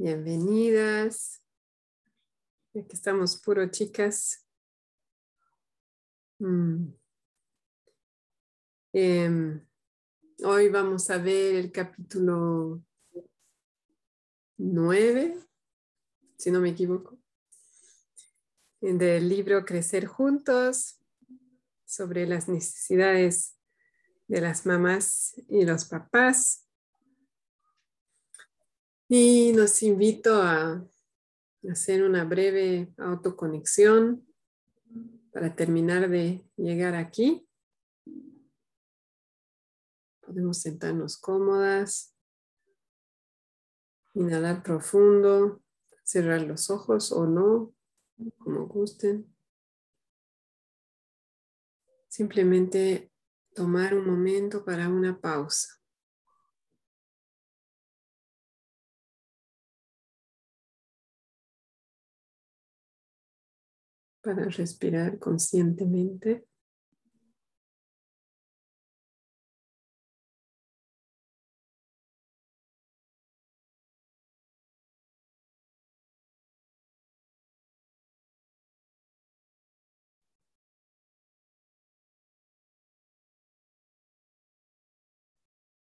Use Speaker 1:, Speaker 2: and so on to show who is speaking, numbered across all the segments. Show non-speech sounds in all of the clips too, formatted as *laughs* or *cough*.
Speaker 1: Bienvenidas. Aquí estamos puro chicas. Mm. Em, hoy vamos a ver el capítulo 9, si no me equivoco, del libro Crecer Juntos sobre las necesidades de las mamás y los papás. Y nos invito a hacer una breve autoconexión para terminar de llegar aquí. Podemos sentarnos cómodas, inhalar profundo, cerrar los ojos o no, como gusten. Simplemente tomar un momento para una pausa. Para respirar conscientemente.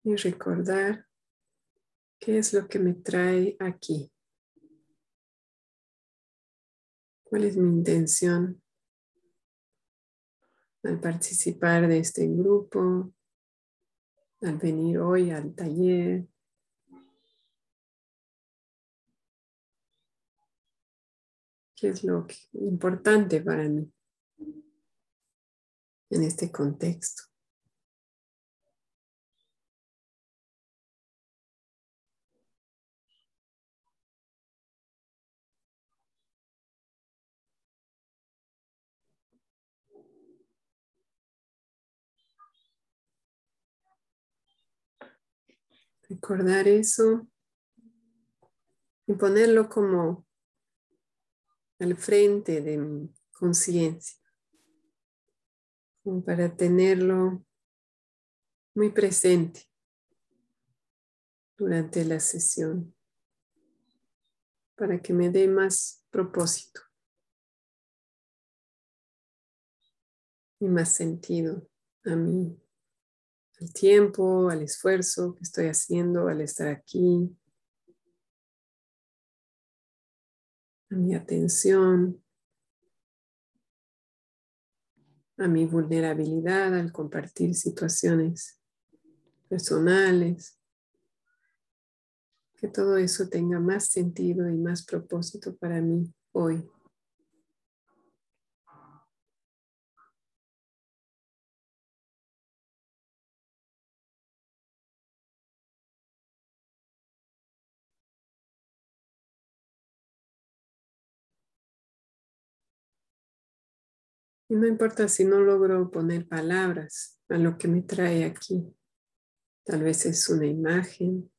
Speaker 1: Y recordar qué es lo que me trae aquí. ¿Cuál es mi intención al participar de este grupo, al venir hoy al taller? ¿Qué es lo importante para mí en este contexto? Recordar eso y ponerlo como al frente de mi conciencia, como para tenerlo muy presente durante la sesión, para que me dé más propósito y más sentido a mí al tiempo, al esfuerzo que estoy haciendo al estar aquí, a mi atención, a mi vulnerabilidad al compartir situaciones personales, que todo eso tenga más sentido y más propósito para mí hoy. Y no importa si no logro poner palabras a lo que me trae aquí. Tal vez es una imagen.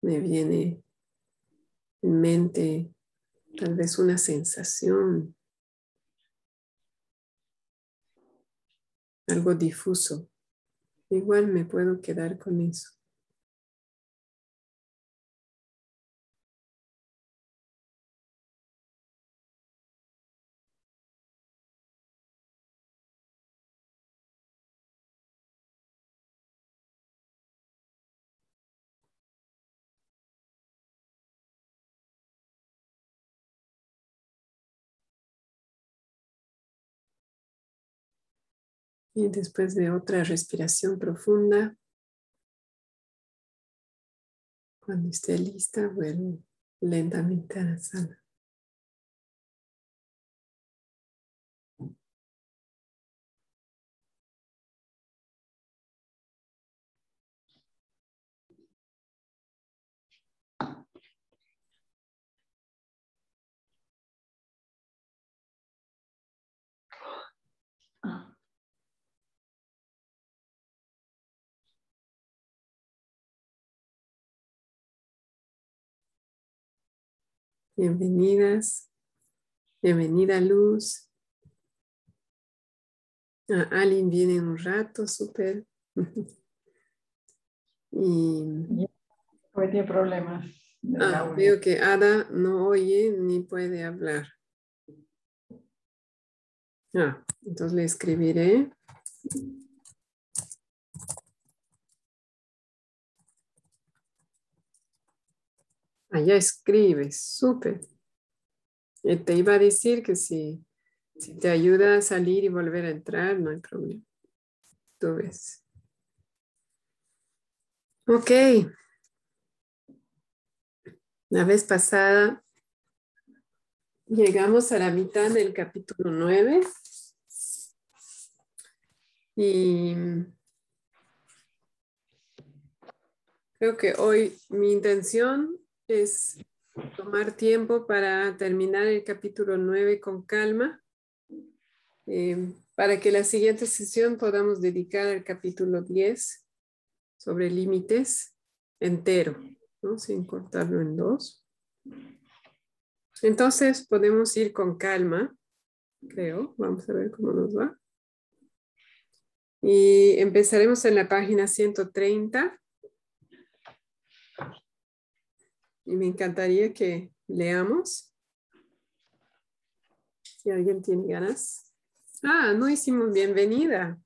Speaker 1: Me viene en mente tal vez una sensación. Algo difuso. Igual me puedo quedar con eso. Y después de otra respiración profunda, cuando esté lista, vuelvo lentamente a la sala. Bienvenidas. Bienvenida Luz. Ah, Alin viene un rato, súper. *laughs*
Speaker 2: y... Hoy tiene problemas.
Speaker 1: Ah, veo que Ada no oye ni puede hablar. Ah, entonces le escribiré. Allá escribes, súper. Te iba a decir que si, si te ayuda a salir y volver a entrar, no hay problema. Tú ves. Ok. La vez pasada llegamos a la mitad del capítulo 9 y creo que hoy mi intención es tomar tiempo para terminar el capítulo 9 con calma, eh, para que la siguiente sesión podamos dedicar al capítulo 10 sobre límites entero, sin cortarlo en dos. Entonces podemos ir con calma, creo. Vamos a ver cómo nos va. Y empezaremos en la página 130 y me encantaría que leamos. Si alguien tiene ganas. Ah, no hicimos bienvenida.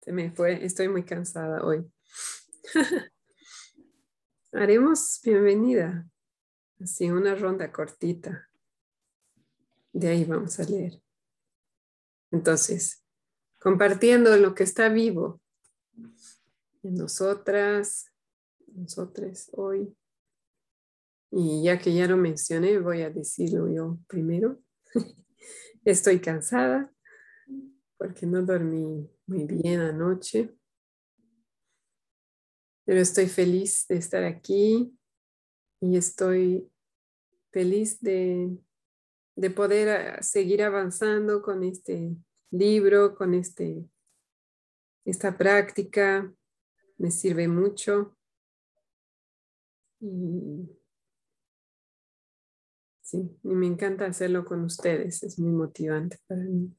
Speaker 1: Se me fue, estoy muy cansada hoy. *laughs* Haremos bienvenida. Así, una ronda cortita. De ahí vamos a leer. Entonces, compartiendo lo que está vivo en nosotras, nosotros hoy, y ya que ya lo mencioné, voy a decirlo yo primero. *laughs* Estoy cansada porque no dormí muy bien anoche, pero estoy feliz de estar aquí y estoy feliz de, de poder seguir avanzando con este libro, con este, esta práctica. Me sirve mucho. Y Sí, y me encanta hacerlo con ustedes, es muy motivante para mí.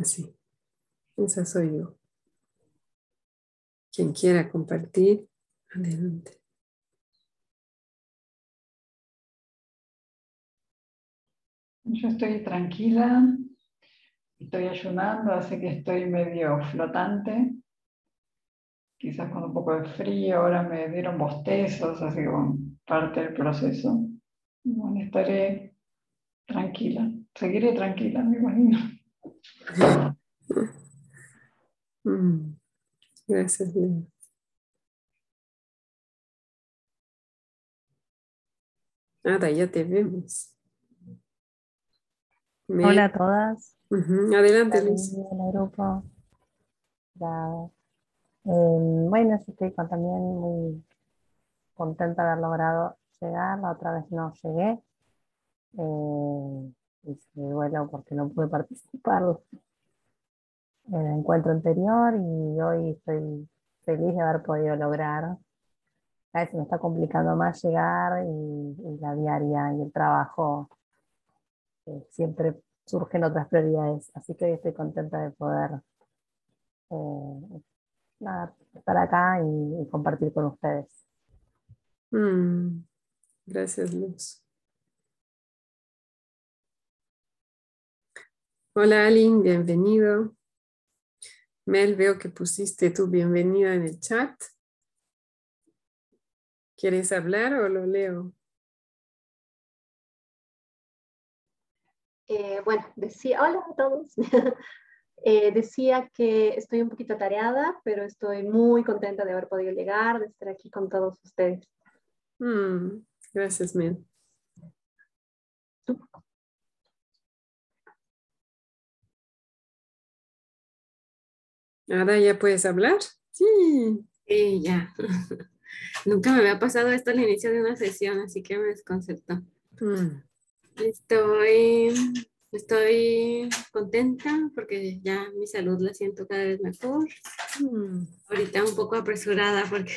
Speaker 1: Así, esa soy yo. Quien quiera compartir, adelante.
Speaker 2: Yo estoy tranquila, estoy ayunando, así que estoy medio flotante. Quizás con un poco de frío, ahora me dieron bostezos, así que parte del proceso. Bueno, estaré tranquila, seguiré tranquila, me imagino.
Speaker 1: Mm. Gracias, Leo. Nada, ya te vemos.
Speaker 3: Hola a todas.
Speaker 1: Adelante, Luis.
Speaker 3: Hola, grupo. Eh, bueno, estoy también muy contenta de haber logrado llegar, la otra vez no llegué. Eh, y se duelo porque no pude participar en el encuentro anterior y hoy estoy feliz de haber podido lograr. A veces me está complicando más llegar y, la diaria y el trabajo eh, siempre surgen otras prioridades. Así que hoy estoy contenta de poder eh, estar acá y compartir con ustedes.
Speaker 1: Mm, gracias, Luz. Hola, Alin, bienvenido. Mel, veo que pusiste tu bienvenida en el chat. ¿Quieres hablar o lo leo?
Speaker 4: Eh, bueno, decía, hola a todos. *laughs* Eh, decía que estoy un poquito tareada, pero estoy muy contenta de haber podido llegar, de estar aquí con todos ustedes.
Speaker 1: Mm, gracias, Mel. Ahora ya puedes hablar.
Speaker 5: Sí. Sí, ya. *laughs* Nunca me había pasado esto al inicio de una sesión, así que me desconcertó. Mm. Estoy, estoy contenta porque ya mi salud la siento cada vez mejor. Mm. Ahorita un poco apresurada porque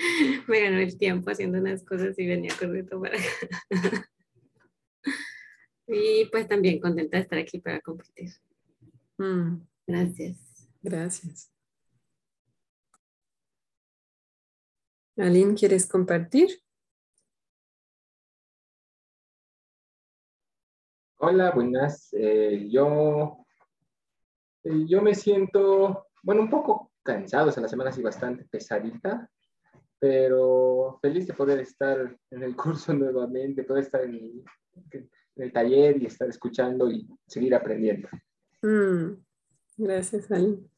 Speaker 5: *laughs* me ganó el tiempo haciendo unas cosas y venía corriendo para acá. *laughs* y pues también contenta de estar aquí para compartir. Mm. Gracias.
Speaker 1: Gracias. Aline, ¿quieres compartir?
Speaker 6: Hola, buenas. Eh, yo, eh, yo me siento, bueno, un poco cansado, o sea, la semana ha bastante pesadita, pero feliz de poder estar en el curso *laughs* nuevamente, poder estar en el, taller y estar escuchando y seguir aprendiendo.
Speaker 1: Mm, gracias, Ali.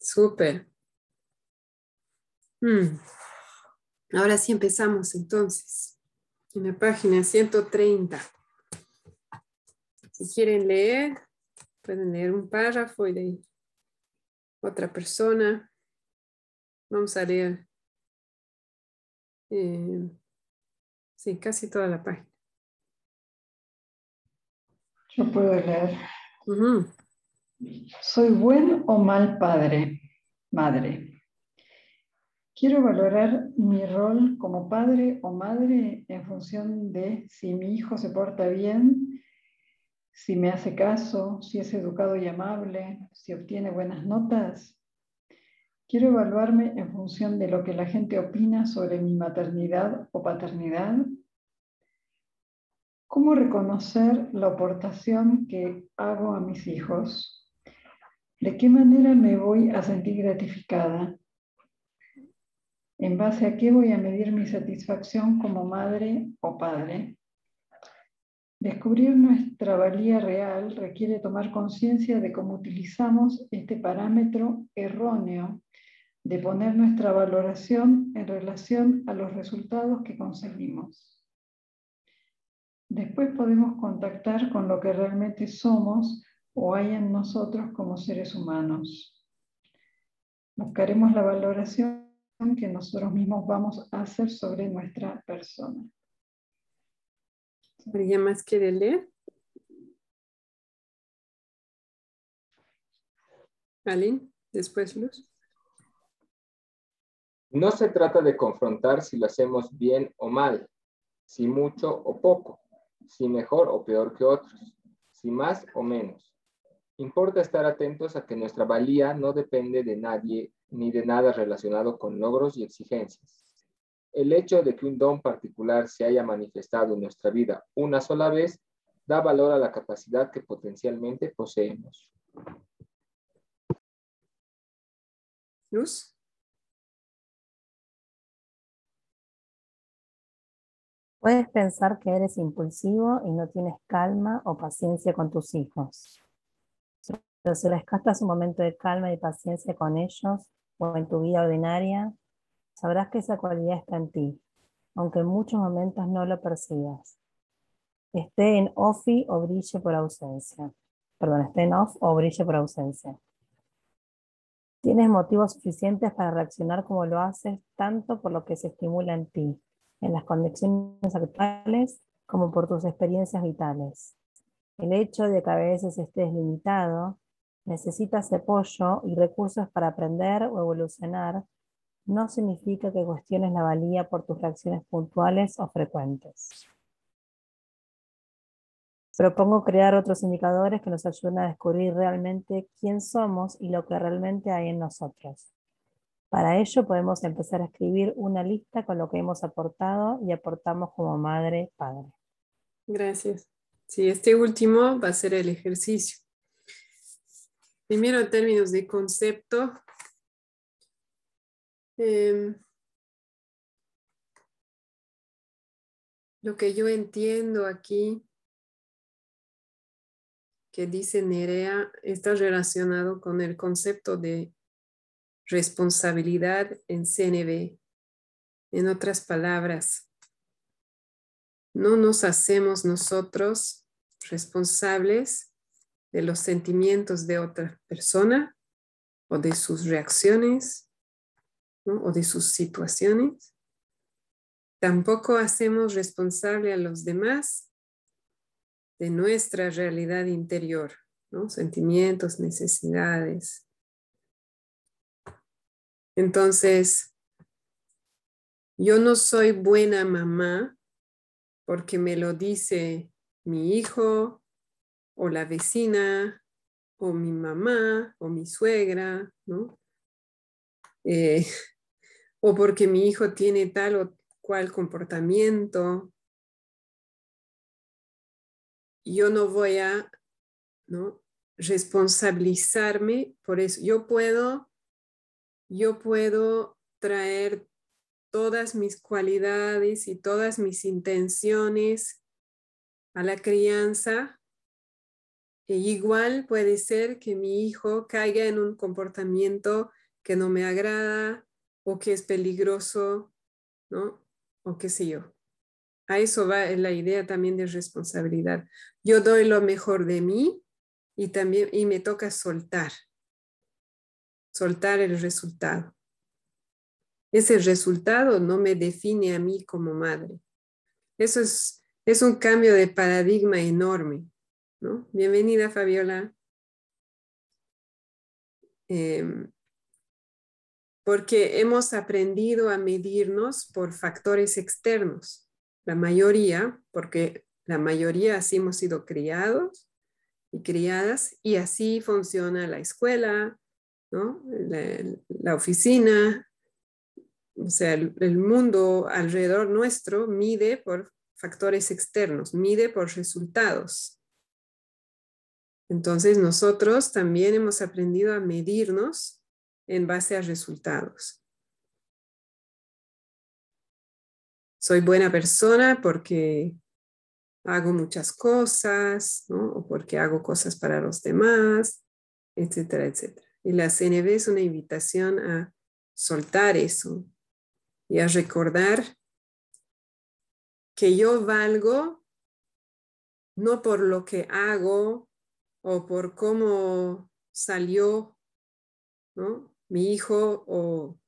Speaker 1: Súper. Mm. Ahora sí empezamos entonces. En la página 130. Si quieren leer, pueden leer un párrafo y de otra persona. Vamos a leer eh, sí, casi toda la página.
Speaker 2: Yo puedo leer. ¿Soy buen o mal padre, madre? Quiero valorar mi rol como padre o madre en función de si mi hijo se porta bien, si me hace caso, si es educado y amable, si obtiene buenas notas, Quiero evaluarme en función de lo que la gente opina sobre mi maternidad o paternidad. ¿Cómo reconocer la aportación que hago a mis hijos? ¿De qué manera me voy a sentir gratificada? ¿En base a qué voy a medir mi satisfacción como madre o padre? Descubrir nuestra valía real requiere tomar conciencia de cómo utilizamos este parámetro erróneo de poner nuestra valoración en relación a los resultados que conseguimos. Después podemos contactar con lo que realmente somos o hay en nosotros como seres humanos. Buscaremos la valoración que nosotros mismos vamos a hacer sobre nuestra persona.
Speaker 1: ¿Alguien más quiere leer? Aline, después Luz.
Speaker 6: No se trata de confrontar si lo hacemos bien o mal, si mucho o poco, si mejor o peor que otros, si más o menos. Importa estar atentos a que nuestra valía no depende de nadie ni de nada relacionado con logros y exigencias. El hecho de que un don particular se haya manifestado en nuestra vida una sola vez da valor a la capacidad que potencialmente poseemos.
Speaker 1: Luz.
Speaker 3: Puedes pensar que eres impulsivo y no tienes calma o paciencia con tus hijos. Pero si rescatas un momento de calma y paciencia con ellos o en tu vida ordinaria, sabrás que esa cualidad está en ti, aunque en muchos momentos no lo percibas. Esté en off o brille por ausencia. Perdón, esté en off o brille por ausencia. Tienes motivos suficientes para reaccionar como lo haces, tanto por lo que se estimula en ti, en las conexiones actuales como por tus experiencias vitales. El hecho de que a veces estés limitado, necesitas apoyo y recursos para aprender o evolucionar, no significa que cuestiones la valía por tus reacciones puntuales o frecuentes. Propongo crear otros indicadores que nos ayuden a descubrir realmente quién somos y lo que realmente hay en nosotros. Para ello podemos empezar a escribir una lista con lo que hemos aportado y aportamos como madre, padre.
Speaker 1: Gracias. Sí, este último va a ser el ejercicio. Primero, en términos de concepto, em, lo que yo entiendo aquí, que dice Nerea, está relacionado con el concepto de responsabilidad en CNB. En otras palabras, no nos hacemos nosotros responsables de los sentimientos de otra persona o de sus reacciones o de sus situaciones. Tampoco hacemos responsable a los demás de nuestra realidad interior, sentimientos, necesidades, entonces, yo no soy buena mamá porque me lo dice mi hijo o la vecina o mi mamá o mi suegra, ¿no? Eh, o porque mi hijo tiene tal o cual comportamiento, yo no voy a ¿no? responsabilizarme por eso. Yo puedo, yo puedo traer todas mis cualidades y todas mis intenciones a la crianza. E igual puede ser que mi hijo caiga en un comportamiento que no me agrada o que es peligroso, ¿no? O qué sé yo. A eso va la idea también de responsabilidad. Yo doy lo mejor de mí y también y me toca soltar. Soltar el resultado. Ese resultado no me define a mí como madre. Eso es, es un cambio de paradigma enorme. ¿no? Bienvenida, Fabiola. Em, porque hemos aprendido a medirnos por factores externos. La mayoría, porque la mayoría así hemos sido criados y criadas, y así funciona la escuela, ¿no? la oficina, o sea, el, mundo alrededor nuestro mide por factores externos, mide por resultados. Entonces nosotros también hemos aprendido a medirnos en base a resultados. Soy buena persona porque hago muchas cosas, ¿no? O porque hago cosas para los demás, etcétera, etcétera. Y la CNV es una invitación a soltar eso, y a recordar que yo valgo no por lo que hago o por cómo salió ¿no? Mi hijo o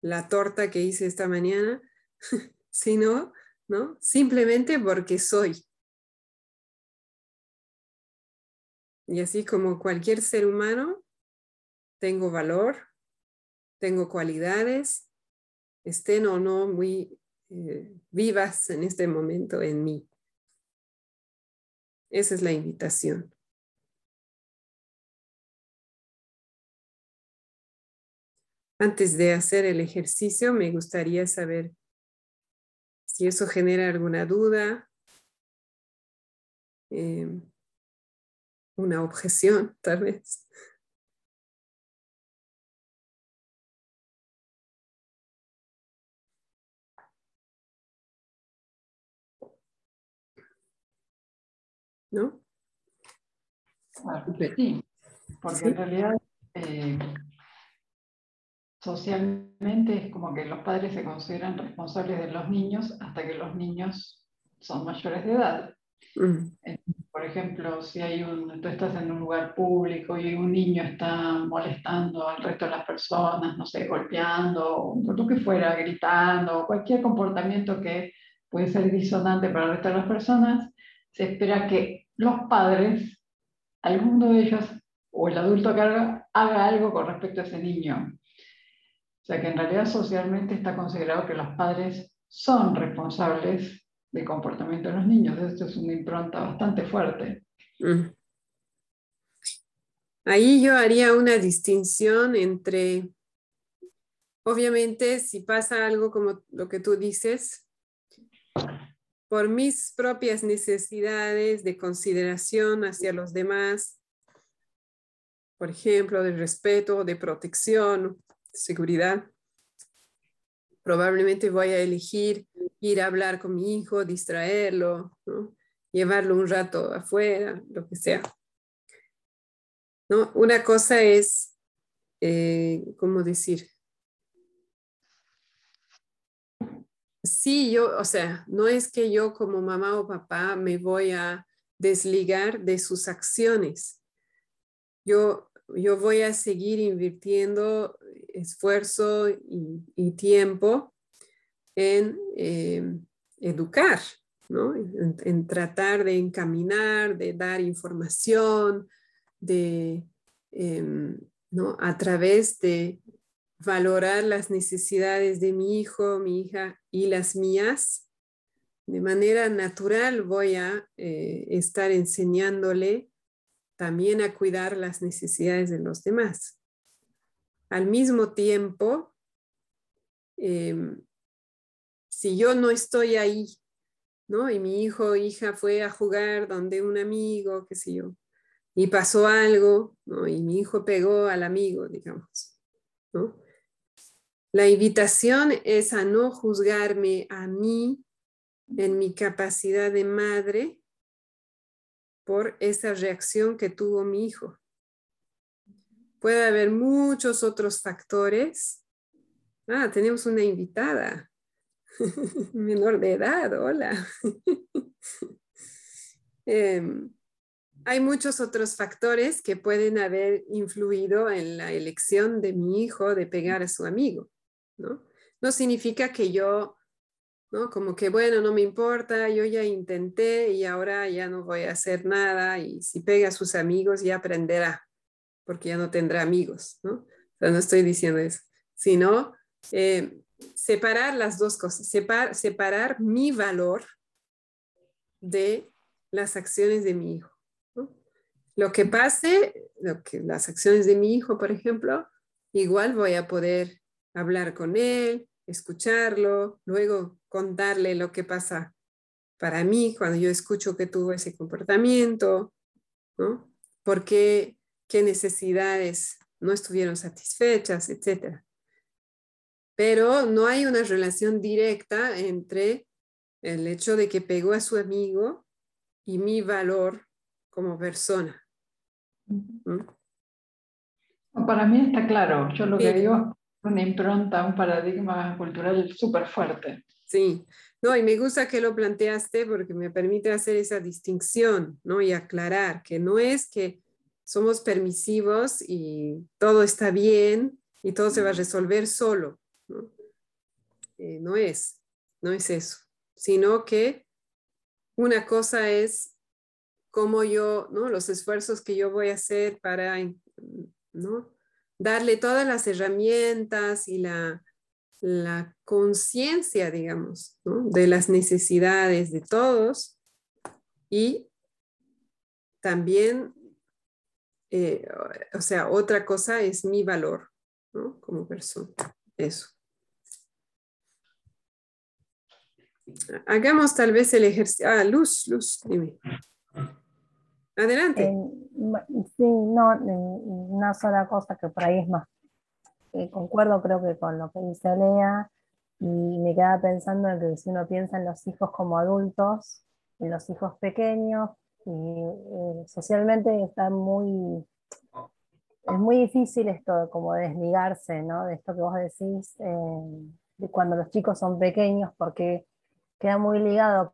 Speaker 1: la torta que hice esta mañana, *laughs* sino ¿no? simplemente porque soy. Y así como cualquier ser humano, tengo valor, tengo cualidades estén o no muy eh, vivas en este momento en mí. Esa es la invitación. Antes de hacer el ejercicio, me gustaría saber si eso genera alguna duda, em, una objeción, *laughs* tal vez. ¿no?
Speaker 2: sí, porque en realidad eh, socialmente es como que los padres se consideran responsables de los niños hasta que los niños son mayores de edad. Mm. Por ejemplo, si hay un, tú estás en un lugar público y un niño está molestando al resto de las personas, no sé, golpeando, lo que fuera, gritando, cualquier comportamiento que puede ser disonante para el resto de las personas, se espera que los padres, alguno de ellos o el adulto que haga, haga algo con respecto a ese niño. Sea que en realidad socialmente está considerado que los padres son responsables del comportamiento de los niños. Esto es una impronta bastante fuerte. Mm.
Speaker 1: Ahí yo haría una distinción entre, obviamente, si pasa algo como lo que tú dices, por mis propias necesidades de consideración hacia los demás, por ejemplo, de respeto, de protección, seguridad. Probablemente voy a elegir ir a hablar con mi hijo, distraerlo, llevarlo un rato afuera, lo que sea. ¿No? Una cosa es, eh, ¿cómo decir? sí, yo, o sea, no es que yo como mamá o papá me voy a desligar de sus acciones. Yo, yo voy a seguir invirtiendo esfuerzo y, tiempo en eh, educar, ¿no? En, tratar de encaminar, de dar información, de, em, ¿no? A través de valorar las necesidades de mi hijo, mi hija y las mías, de manera natural voy a eh, estar enseñándole también a cuidar las necesidades de los demás. Al mismo tiempo, em, si yo no estoy ahí, ¿no? Y mi hijo o hija fue a jugar donde un amigo, qué sé yo, y pasó algo, ¿no? Y mi hijo pegó al amigo, digamos, ¿no? La invitación es a no juzgarme a mí en mi capacidad de madre por esa reacción que tuvo mi hijo. Puede haber muchos otros factores. Ah, tenemos una invitada, *laughs* menor de edad, hola. *laughs* Em, hay muchos otros factores que pueden haber influido en la elección de mi hijo de pegar a su amigo, ¿no? No significa que yo ¿no? Como que, bueno, no me importa, yo ya intenté y ahora ya no voy a hacer nada y si pega a sus amigos ya aprenderá, porque ya no tendrá amigos, ¿no? O sea, no estoy diciendo eso, sino eh, separar las dos cosas, separar mi valor de las acciones de mi hijo. Lo que pase, lo que, las acciones de mi hijo, por ejemplo, igual voy a poder hablar con él, escucharlo, luego contarle lo que pasa para mí cuando yo escucho que tuvo ese comportamiento, ¿no? ¿Por qué, necesidades no estuvieron satisfechas, etcétera? Pero no hay una relación directa entre el hecho de que pegó a su amigo y mi valor como persona.
Speaker 2: Para mí está claro. Yo lo que digo una impronta, un paradigma cultural súper fuerte.
Speaker 1: Sí, no, y me gusta que lo planteaste porque me permite hacer esa distinción, ¿no? Y aclarar que no es que somos permisivos y todo está bien y todo se va a resolver solo, ¿no? Eh, no es, no es eso, sino que una cosa es cómo yo, ¿no? Los esfuerzos que yo voy a hacer para, ¿no? darle todas las herramientas y la, la conciencia, digamos, de las necesidades de todos y también, eh, o sea, otra cosa es mi valor ¿no? como persona. Eso. Hagamos tal vez el ejercicio. Ah, Luz, Luz, dime. Adelante.
Speaker 3: sí, no, una sola cosa que por ahí es más, eh, concuerdo creo que con lo que dice Lea, y me queda pensando en que si uno piensa en los hijos como adultos, en los hijos pequeños, y eh, socialmente está muy, es muy difícil esto, como desligarse, ¿no? De esto que vos decís, eh, de cuando los chicos son pequeños, porque queda muy ligado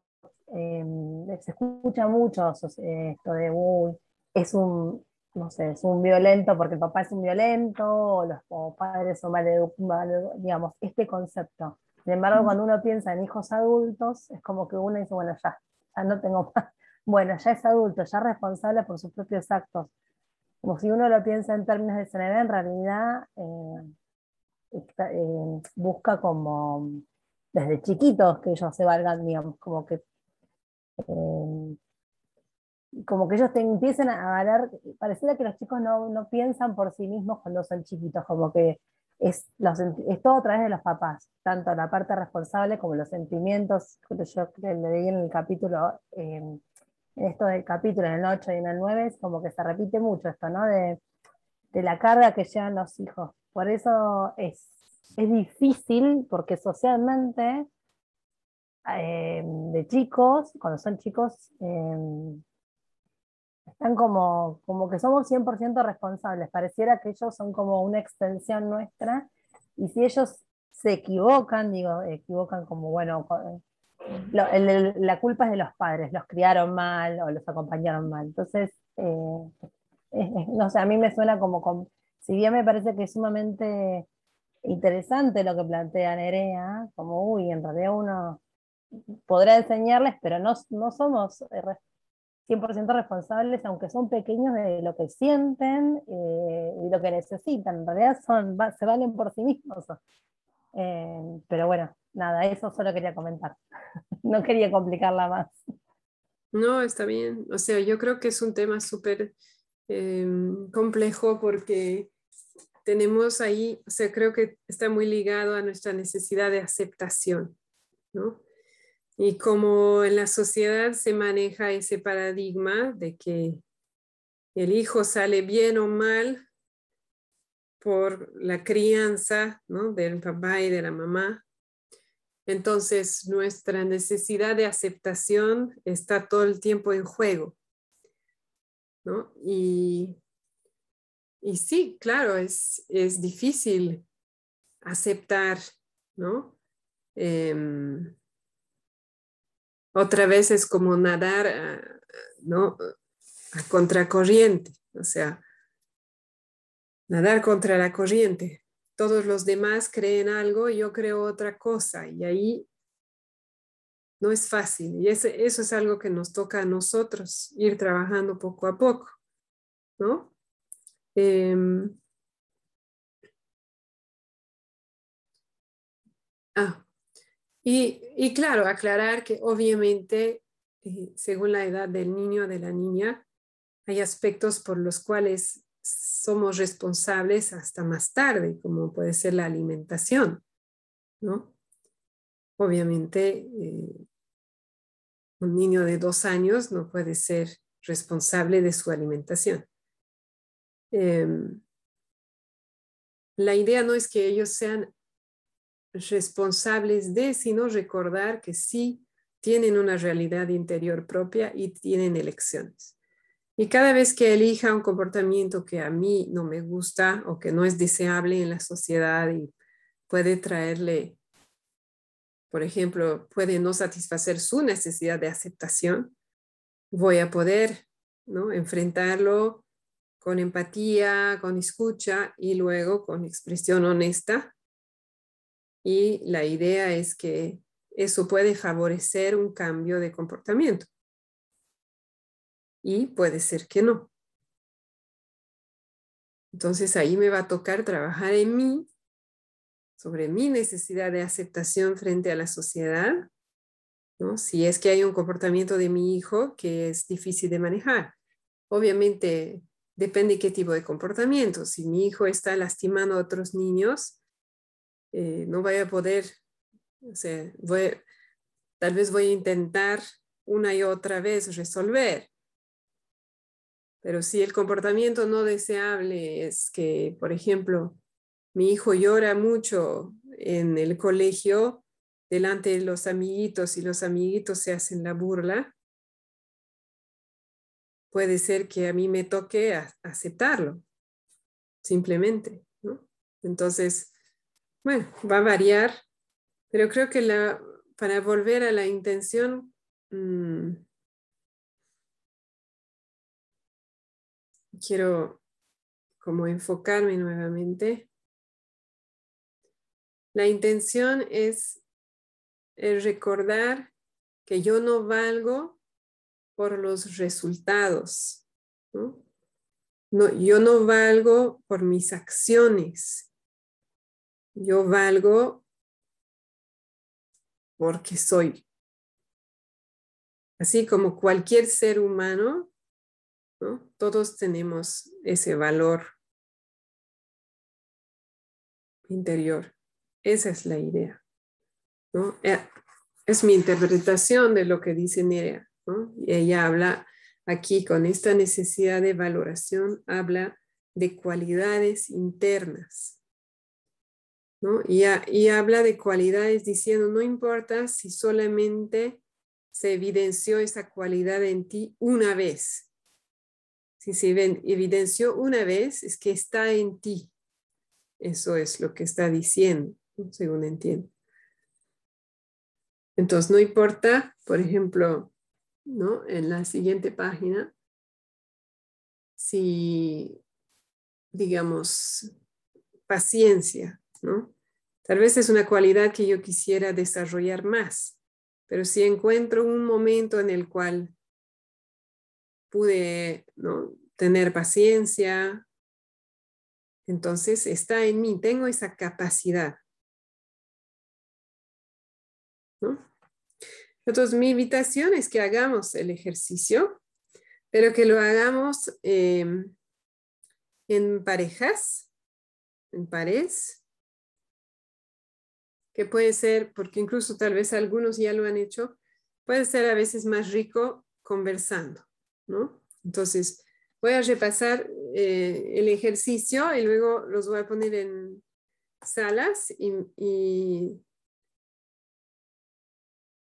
Speaker 3: Em, se escucha mucho eh, esto de, uy, es un, no sé, es un violento porque el papá es un violento, o los padres son mal, digamos, este concepto. Sin embargo, cuando uno piensa en hijos adultos, es como que uno dice, bueno, ya, ya no tengo más. Bueno, ya es adulto, ya es responsable por sus propios actos. Como si uno lo piensa en términos de CNB, en realidad eh, eh, busca como desde chiquitos que ellos se valgan, digamos, como que eh, como que ellos te empiecen a valer, pareciera que los chicos no, no, piensan por sí mismos cuando son chiquitos, como que es, todo a través de los papás, tanto la parte responsable como los sentimientos, yo le leí en el capítulo, esto del capítulo, en el 8 y en el 9, es como que se repite mucho esto, ¿no? De, la carga que llevan los hijos. Por eso es, es difícil, porque socialmente Em, de chicos, cuando son chicos, em, están como, como que somos 100% responsables. Pareciera que ellos son como una extensión nuestra y si ellos se equivocan, digo, equivocan como, bueno, la culpa es de los padres, los criaron mal o los acompañaron mal. Entonces, eh, no sé, a mí me suena como, si bien me parece que es sumamente interesante lo que plantea Nerea, como, uy, en realidad uno podrá enseñarles, pero no, no somos 100% eh, responsables, aunque son pequeños, de lo que sienten eh, y lo que necesitan. En realidad son, se valen por sí mismos. Eh, pero bueno, nada, eso solo quería comentar. *laughs* no quería complicarla más.
Speaker 1: No, está bien. O sea, yo creo que es un tema súper complejo porque tenemos ahí, o sea, creo que está muy ligado a nuestra necesidad de aceptación, ¿no? Y como en la sociedad se maneja ese paradigma de que el hijo sale bien o mal por la crianza ¿no? del papá y de la mamá, entonces nuestra necesidad de aceptación está todo el tiempo en juego. ¿no? Y, y sí, claro, es, es difícil aceptar, ¿no? Em, otra vez es como nadar, ¿no? A contracorriente, o sea, nadar contra la corriente. Todos los demás creen algo y yo creo otra cosa y ahí no es fácil. Y eso es algo que nos toca a nosotros, ir trabajando poco a poco, ¿no? Em, ah, y, claro, aclarar que obviamente, eh, según la edad del niño o de la niña, hay aspectos por los cuales somos responsables hasta más tarde, como puede ser la alimentación, ¿no? Obviamente, eh, un niño de dos años no puede ser responsable de su alimentación. Em, la idea no es que ellos sean responsables de, sino recordar que sí tienen una realidad interior propia y tienen elecciones. Y cada vez que elija un comportamiento que a mí no me gusta o que no es deseable en la sociedad y puede traerle, por ejemplo, puede no satisfacer su necesidad de aceptación, voy a poder ¿no? enfrentarlo con empatía, con escucha y luego con expresión honesta y la idea es que eso puede favorecer un cambio de comportamiento. Y puede ser que no. Entonces ahí me va a tocar trabajar en mí, sobre mi necesidad de aceptación frente a la sociedad, ¿no? si es que hay un comportamiento de mi hijo que es difícil de manejar. Obviamente depende qué tipo de comportamiento. Si mi hijo está lastimando a otros niños, eh, no voy a poder, o sea, tal vez voy a intentar una y otra vez resolver. Pero si el comportamiento no deseable es que, por ejemplo, mi hijo llora mucho en el colegio delante de los amiguitos y los amiguitos se hacen la burla, puede ser que a mí me toque aceptarlo, simplemente. Entonces, bueno, va a variar, pero creo que la, para volver a la intención, mm, quiero como enfocarme nuevamente. La intención es el recordar que yo no valgo por los resultados. No, yo no valgo por mis acciones. Yo valgo porque soy. Así como cualquier ser humano, todos tenemos ese valor interior. Esa es la idea. Eh, es mi interpretación de lo que dice Nerea. Ella habla aquí con esta necesidad de valoración, habla de cualidades internas. Y, habla de cualidades diciendo, no importa si solamente se evidenció esa cualidad en ti una vez. Si se evidenció una vez, es que está en ti. Eso es lo que está diciendo, según entiendo. Entonces, no importa, por ejemplo, ¿no? en la siguiente página, si, digamos, paciencia, ¿no? Tal vez es una cualidad que yo quisiera desarrollar más, pero si encuentro un momento en el cual pude tener paciencia, entonces está en mí, tengo esa capacidad. Entonces, mi invitación es que hagamos el ejercicio, pero que lo hagamos em, en parejas en pares, que puede ser, porque incluso tal vez algunos ya lo han hecho, puede ser a veces más rico conversando, ¿no? Entonces, voy a repasar eh, el ejercicio y luego los voy a poner en salas y,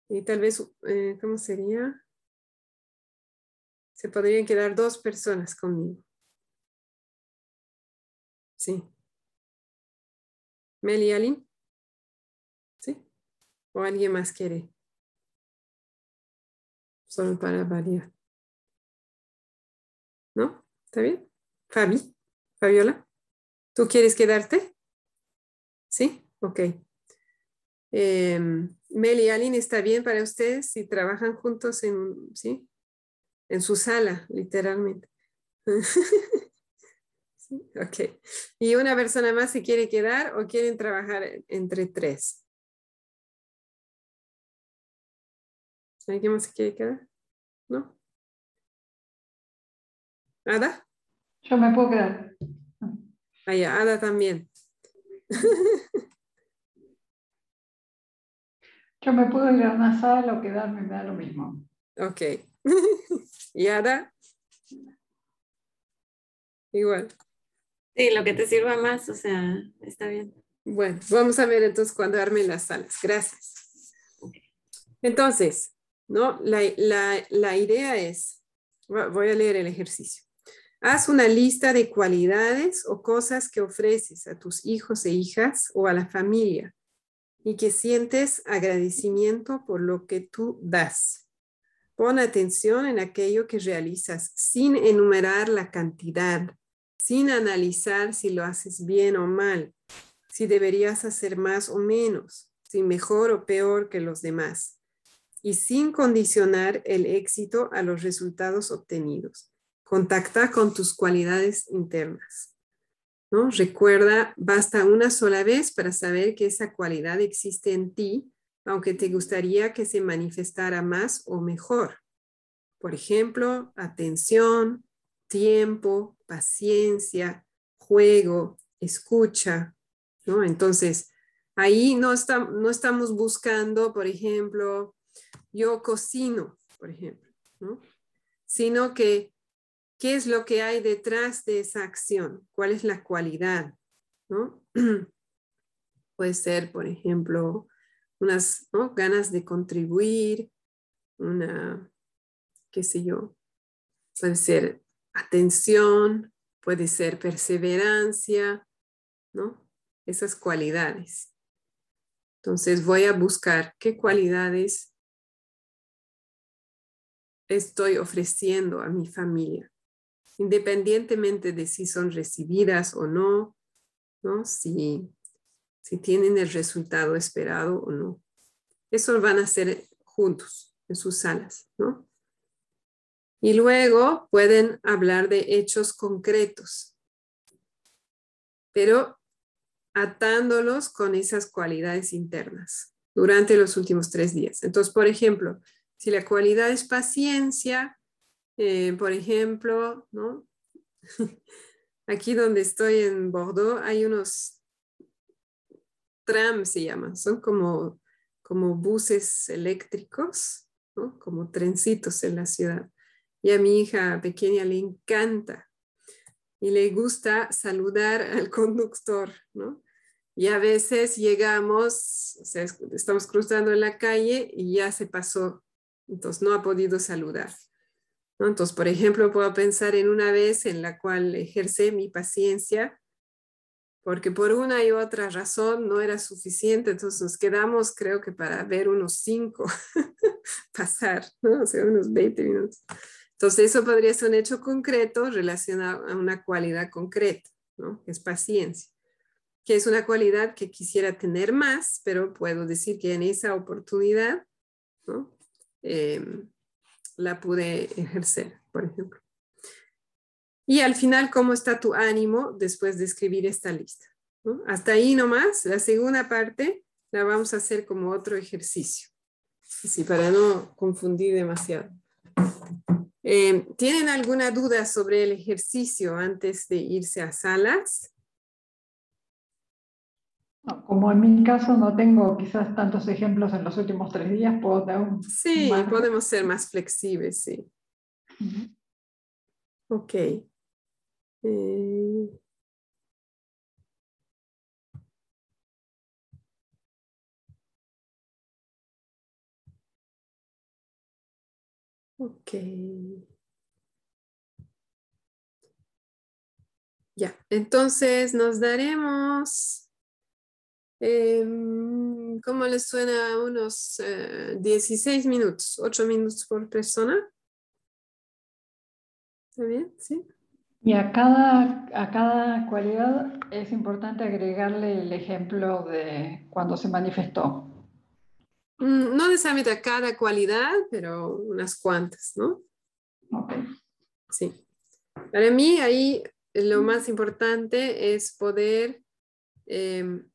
Speaker 1: y, tal vez, eh, ¿cómo sería? Se podrían quedar dos personas conmigo. Sí. Mel y Aline. ¿Sí? ¿O alguien más quiere? Solo para variar. ¿Está bien? Fabi, Fabiola, ¿tú quieres quedarte? ¿Sí? Ok. Eh, Mel y Aline, ¿está bien para ustedes si trabajan juntos en, ¿sí? en su sala, literalmente? *laughs* Ok. ¿Y una persona más se quiere quedar o quieren trabajar entre tres? ¿Alguien más se quiere quedar? ¿No? ¿Ada?
Speaker 2: Yo me puedo quedar.
Speaker 1: Ah, Ada también. *laughs*
Speaker 2: Yo me puedo ir a una sala o quedarme, me da lo mismo.
Speaker 1: Ok. *laughs* ¿Y Ada? Igual.
Speaker 5: Sí, lo que te sirva más, o sea, está bien.
Speaker 1: Bueno, vamos a ver entonces cuando armen las salas. Gracias. Entonces, ¿no? La, la idea es, voy a leer el ejercicio. Haz una lista de cualidades o cosas que ofreces a tus hijos e hijas o a la familia y que sientes agradecimiento por lo que tú das. Pon atención en aquello que realizas sin enumerar la cantidad sin analizar si lo haces bien o mal, si deberías hacer más o menos, si mejor o peor que los demás, y sin condicionar el éxito a los resultados obtenidos. Contacta con tus cualidades internas. ¿no? Recuerda, basta una sola vez para saber que esa cualidad existe en ti, aunque te gustaría que se manifestara más o mejor. Por ejemplo, atención, tiempo, paciencia, juego, escucha, ¿no? Entonces, ahí no, no estamos buscando, por ejemplo, yo cocino, por ejemplo, ¿no? Sino que, ¿qué es lo que hay detrás de esa acción? ¿Cuál es la cualidad? *clears throat* Puede ser, por ejemplo, unas ganas de contribuir, una, qué sé yo, puede ser atención, puede ser perseverancia. Esas cualidades. Entonces voy a buscar qué cualidades estoy ofreciendo a mi familia, independientemente de si son recibidas o no, ¿no? Si, si tienen el resultado esperado o no. Eso van a hacer juntos en sus salas, ¿no? Y luego pueden hablar de hechos concretos, pero atándolos con esas cualidades internas durante los últimos tres días. Entonces, por ejemplo, si la cualidad es paciencia, eh, por ejemplo, *laughs* aquí donde estoy en Bordeaux hay unos trams, se llaman, son como, como buses eléctricos, como trencitos en la ciudad. Y a mi hija pequeña le encanta y le gusta saludar *laughs* al conductor. Y a veces llegamos, estamos cruzando en la calle y ya se pasó, entonces no ha podido saludar. Entonces, por ejemplo, puedo pensar en una vez en la cual ejercé mi paciencia, porque por una y otra razón no era suficiente, entonces nos quedamos, creo que para ver unos cinco *laughs* pasar, ¿no? o sea, unos 20 minutos. Entonces, eso podría ser un hecho concreto relacionado a una cualidad concreta, ¿no? es paciencia, que es una cualidad que quisiera tener más, pero puedo decir que en esa oportunidad ¿no? Em, la pude ejercer, por ejemplo. Y al final, ¿cómo está tu ánimo después de escribir esta lista? Hasta ahí nomás, la segunda parte la vamos a hacer como otro ejercicio, así para no confundir demasiado. Eh, ¿Tienen alguna duda sobre el ejercicio antes de irse a salas?
Speaker 2: Como en mi caso no tengo quizás tantos ejemplos en los últimos tres días, puedo dar un...
Speaker 1: Sí, podemos ser más flexibles, sí. Ok. Eh, ok. Ya, entonces nos daremos, em, ¿cómo les suena? Unos 16 eh, minutos, 8 minutos por persona. ¿Está bien? ¿Sí?
Speaker 2: Y a cada, a cada cualidad es importante agregarle el ejemplo de cuando se manifestó.
Speaker 1: Mm, no necesariamente a cada cualidad, pero unas cuantas, ¿no?
Speaker 2: Ok.
Speaker 1: Sí. Para mí ahí lo más importante es poder em,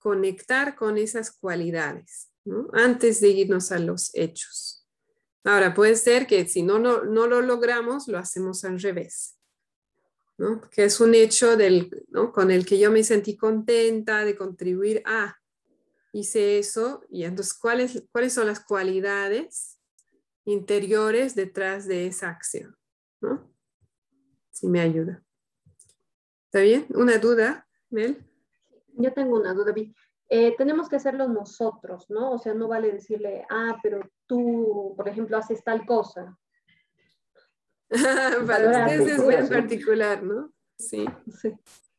Speaker 1: conectar con esas cualidades ¿no? antes de irnos a los hechos. Ahora, puede ser que si no, no, lo logramos, lo hacemos al revés. ¿no? Que es un hecho del, ¿no? con el que yo me sentí contenta de contribuir a, hice eso, y entonces, ¿cuáles, ¿cuáles son las cualidades interiores detrás de esa acción? ¿no? si me ayuda. ¿Está bien? ¿Una duda, Mel?
Speaker 4: Yo tengo una duda, eh, tenemos que hacerlo nosotros, ¿no? O sea, no vale decirle, ah, pero tú, por ejemplo, haces tal cosa. *laughs*
Speaker 1: Para ustedes es muy particular, ¿no? Sí.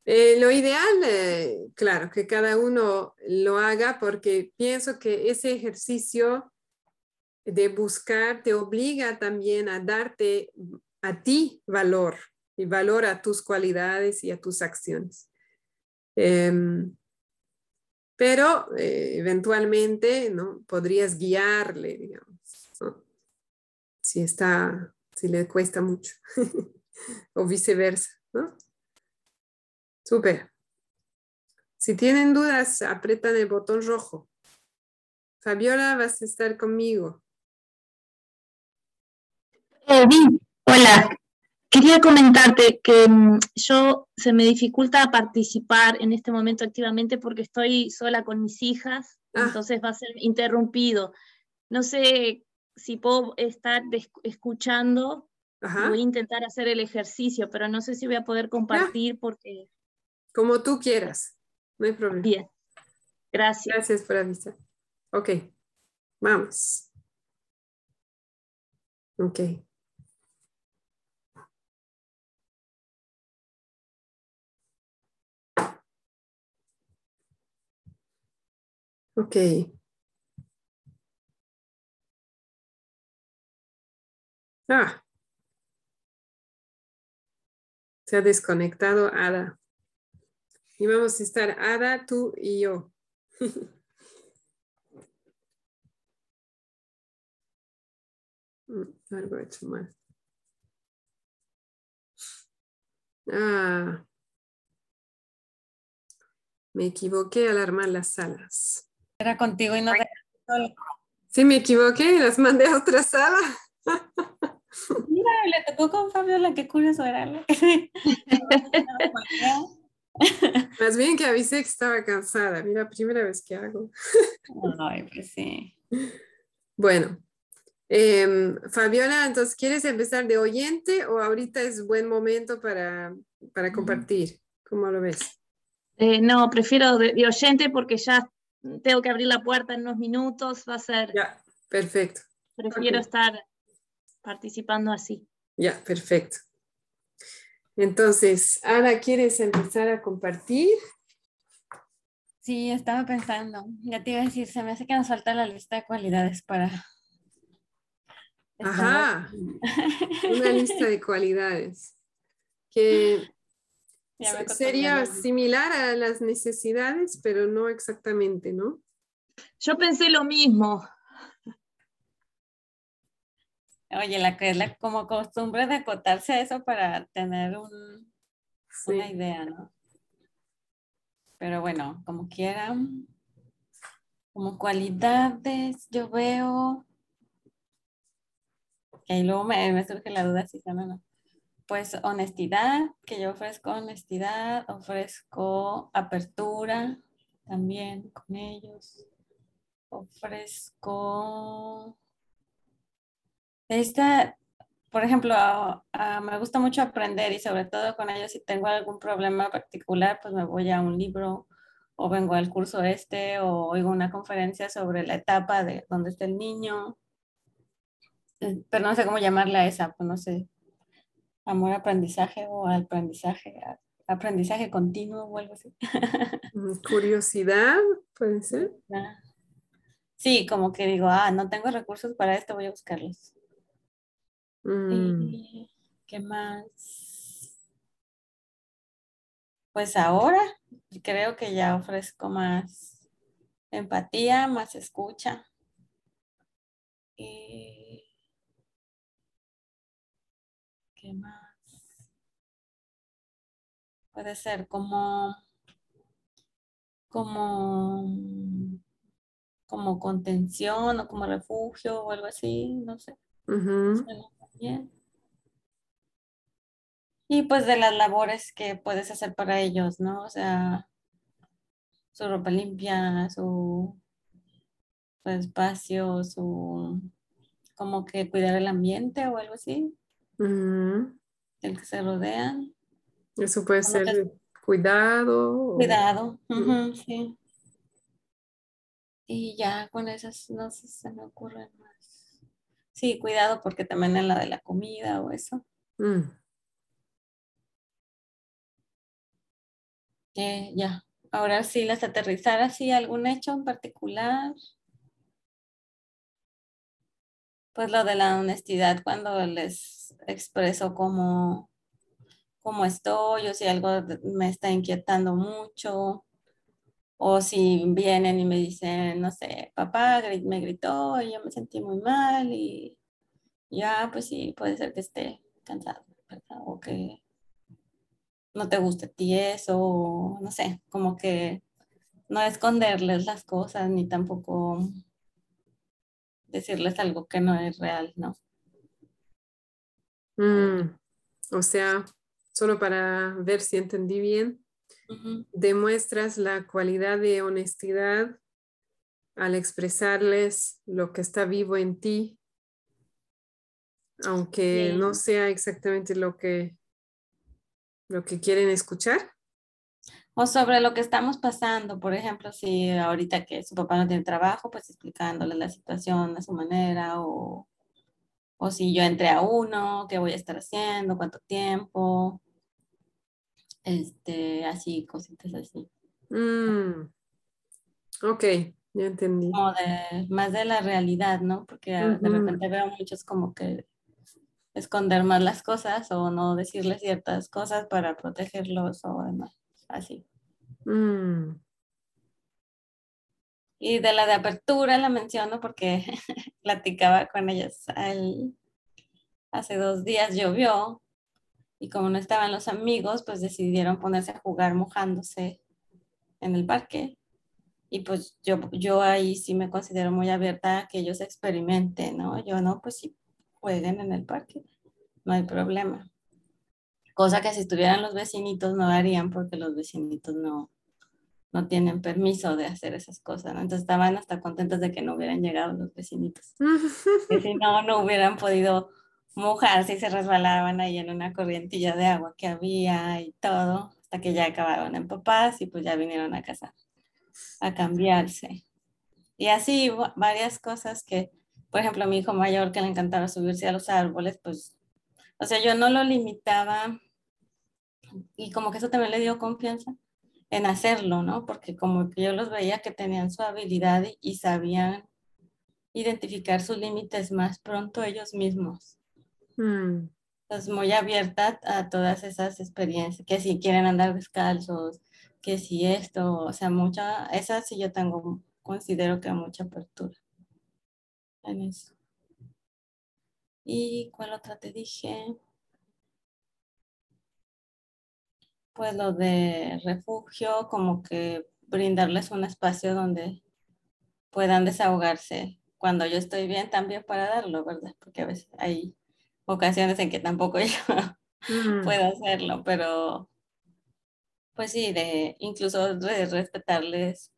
Speaker 1: Eh, lo ideal, eh, claro, que cada uno lo haga porque pienso que ese ejercicio de buscar te obliga también a darte a ti valor, y valora tus cualidades y a tus acciones. Em, pero eh, eventualmente ¿no? podrías guiarle, digamos, si está, si le cuesta mucho, *laughs* o viceversa, ¿no? Súper. Si tienen dudas, apretan el botón rojo. Fabiola, vas a estar conmigo.
Speaker 7: Eh, hola, Quería comentarte que mm, yo se me dificulta participar en este momento activamente porque estoy sola con mis hijas, ah. entonces va a ser interrumpido. No sé si puedo estar escuchando, voy a intentar hacer el ejercicio, pero no sé si voy a poder compartir porque...
Speaker 1: Como tú quieras, no hay problema.
Speaker 7: Bien, gracias.
Speaker 1: Gracias por avisar. Ok, vamos. Ok. Ok. Ah. Se ha desconectado Ada. Y vamos a estar Ada, tú y yo. *laughs* Mm, algo he hecho mal. Ah. Me equivoqué al armar las salas.
Speaker 5: Era contigo y no
Speaker 1: Sí, me equivoqué y las mandé a otra sala.
Speaker 5: Mira, le tocó con Fabiola, qué curioso era. *laughs*
Speaker 1: Más bien que avisé que estaba cansada. Mira, primera vez que hago.
Speaker 5: Ay, pues sí.
Speaker 1: Bueno, em, Fabiola, entonces, ¿quieres empezar de oyente o ahorita es buen momento para, para compartir? ¿Cómo lo ves?
Speaker 7: Eh, no, prefiero de, oyente porque ya tengo que abrir la puerta en unos minutos, va a ser...
Speaker 1: Ya, perfecto.
Speaker 7: Prefiero estar participando así.
Speaker 1: Ya, perfecto. Entonces, Ana, ¿quieres empezar a compartir?
Speaker 5: Sí, estaba pensando. Ya te iba a decir, se me hace que nos falta la lista de cualidades para...
Speaker 1: Ajá, una lista de cualidades. Que Sería similar a las necesidades, pero no exactamente, ¿no?
Speaker 7: Yo pensé lo mismo.
Speaker 5: Oye, la que es la como costumbre de acotarse a eso para tener un, una idea, ¿no? Pero bueno, como quieran, como cualidades, yo veo. Y luego me, me surge la duda si son o no pues honestidad, que yo ofrezco honestidad, ofrezco apertura, también con ellos. Ofrezco esta, por ejemplo, me gusta mucho aprender y sobre todo con ellos si tengo algún problema particular, pues me voy a un libro o vengo al curso este o oigo una conferencia sobre la etapa de dónde está el niño. Eh, pero no sé cómo llamarla esa, pues no sé, amor aprendizaje o aprendizaje, aprendizaje continuo o algo así. *laughs*
Speaker 1: Curiosidad, puede ser.
Speaker 5: Sí, como que digo, ah, no tengo recursos para esto, voy a buscarlos. Mm. ¿Qué más? Pues ahora creo que ya ofrezco más empatía, más escucha. Y ¿qué más? Puede ser como como como contención o como refugio o algo así, no sé. Y pues de las labores que puedes hacer para ellos, ¿no? O sea, su ropa limpia, su, espacio, su como que cuidar el ambiente o algo así. El que se rodean.
Speaker 1: Eso puede ser cuidado.
Speaker 5: Cuidado, sí. Y ya con esas no sé, se me ocurren más. Sí, cuidado porque también en la de la comida o eso. Mm. Eh, ya, ahora sí, las aterrizar así, algún hecho en particular. Pues lo de la honestidad cuando les expreso cómo, cómo estoy o si algo me está inquietando mucho o si vienen y me dicen, no sé, papá me gritó y yo me sentí muy mal y ya, pues sí, puede ser que esté cansado, ¿verdad? O que no te guste a ti eso, no sé, como que no esconderles las cosas ni tampoco decirles algo que no es real, ¿no?
Speaker 1: Mm, o sea, solo para ver si entendí bien, Demuestras la cualidad de honestidad al expresarles lo que está vivo en ti, aunque no sea exactamente lo que, lo que quieren escuchar.
Speaker 5: O sobre lo que estamos pasando, por ejemplo, si ahorita que su papá no tiene trabajo, pues explicándole la situación a su manera, o, o si yo entré a uno, qué voy a estar haciendo, cuánto tiempo, este, así, cositas así.
Speaker 1: Mm. Ok, ya entendí.
Speaker 5: Como de, más de la realidad, ¿no? Porque de repente veo muchos como que esconder más las cosas o no decirles ciertas cosas para protegerlos o demás, así. Mm. Y de la de apertura la menciono porque *laughs* platicaba con ellas hace dos días llovió y como no estaban los amigos, pues decidieron ponerse a jugar mojándose en el parque. Y pues yo, yo ahí sí me considero muy abierta a que ellos experimenten, ¿no? Yo no, pues sí, jueguen en el parque, no hay problema. Cosa que si estuvieran los vecinitos no harían porque los vecinitos no, no tienen permiso de hacer esas cosas, ¿no? Entonces estaban hasta contentos de que no hubieran llegado los vecinitos. *laughs* que si no, no hubieran podido mojarse y se resbalaban ahí en una corrientilla de agua que había y todo, hasta que ya acabaron en papás y pues ya vinieron a casa a cambiarse. Y así varias cosas que, por ejemplo, a mi hijo mayor que le encantaba subirse a los árboles, pues, o sea, yo no lo limitaba y como que eso también le dio confianza en hacerlo, ¿no? Porque como que yo los veía que tenían su habilidad y sabían identificar sus límites más pronto ellos mismos. Mm. Pues muy abierta a todas esas experiencias, que si quieren andar descalzos, que si esto, o sea, mucha, esa sí yo tengo, considero que mucha apertura en eso. ¿Y cuál otra te dije? Pues lo de refugio, como que brindarles un espacio donde puedan desahogarse cuando yo estoy bien también para darlo, ¿verdad? Porque a veces hay ocasiones en que tampoco *laughs* yo puedo hacerlo, pero pues sí, de incluso de respetarles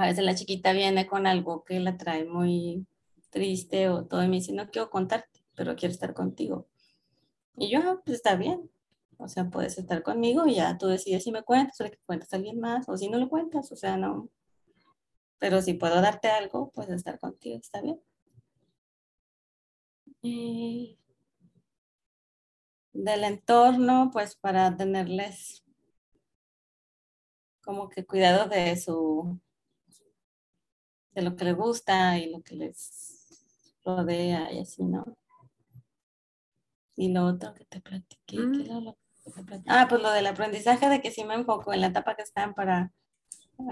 Speaker 5: a veces la chiquita viene con algo que la trae muy triste o todo y me dice, no quiero contarte, pero quiero estar contigo. Y yo, ah, pues está bien. O sea, puedes estar conmigo y ya tú decides si me cuentas o le cuentas a alguien más o si no lo cuentas. O sea, no. Pero si puedo darte algo, pues estar contigo, está bien. Y del entorno, pues para tenerles como que cuidado de su, de lo que les gusta y lo que les rodea y así, ¿no? Y lo otro que te platiqué, mm. Ah, pues lo del aprendizaje de que sí me enfoco en la etapa que están para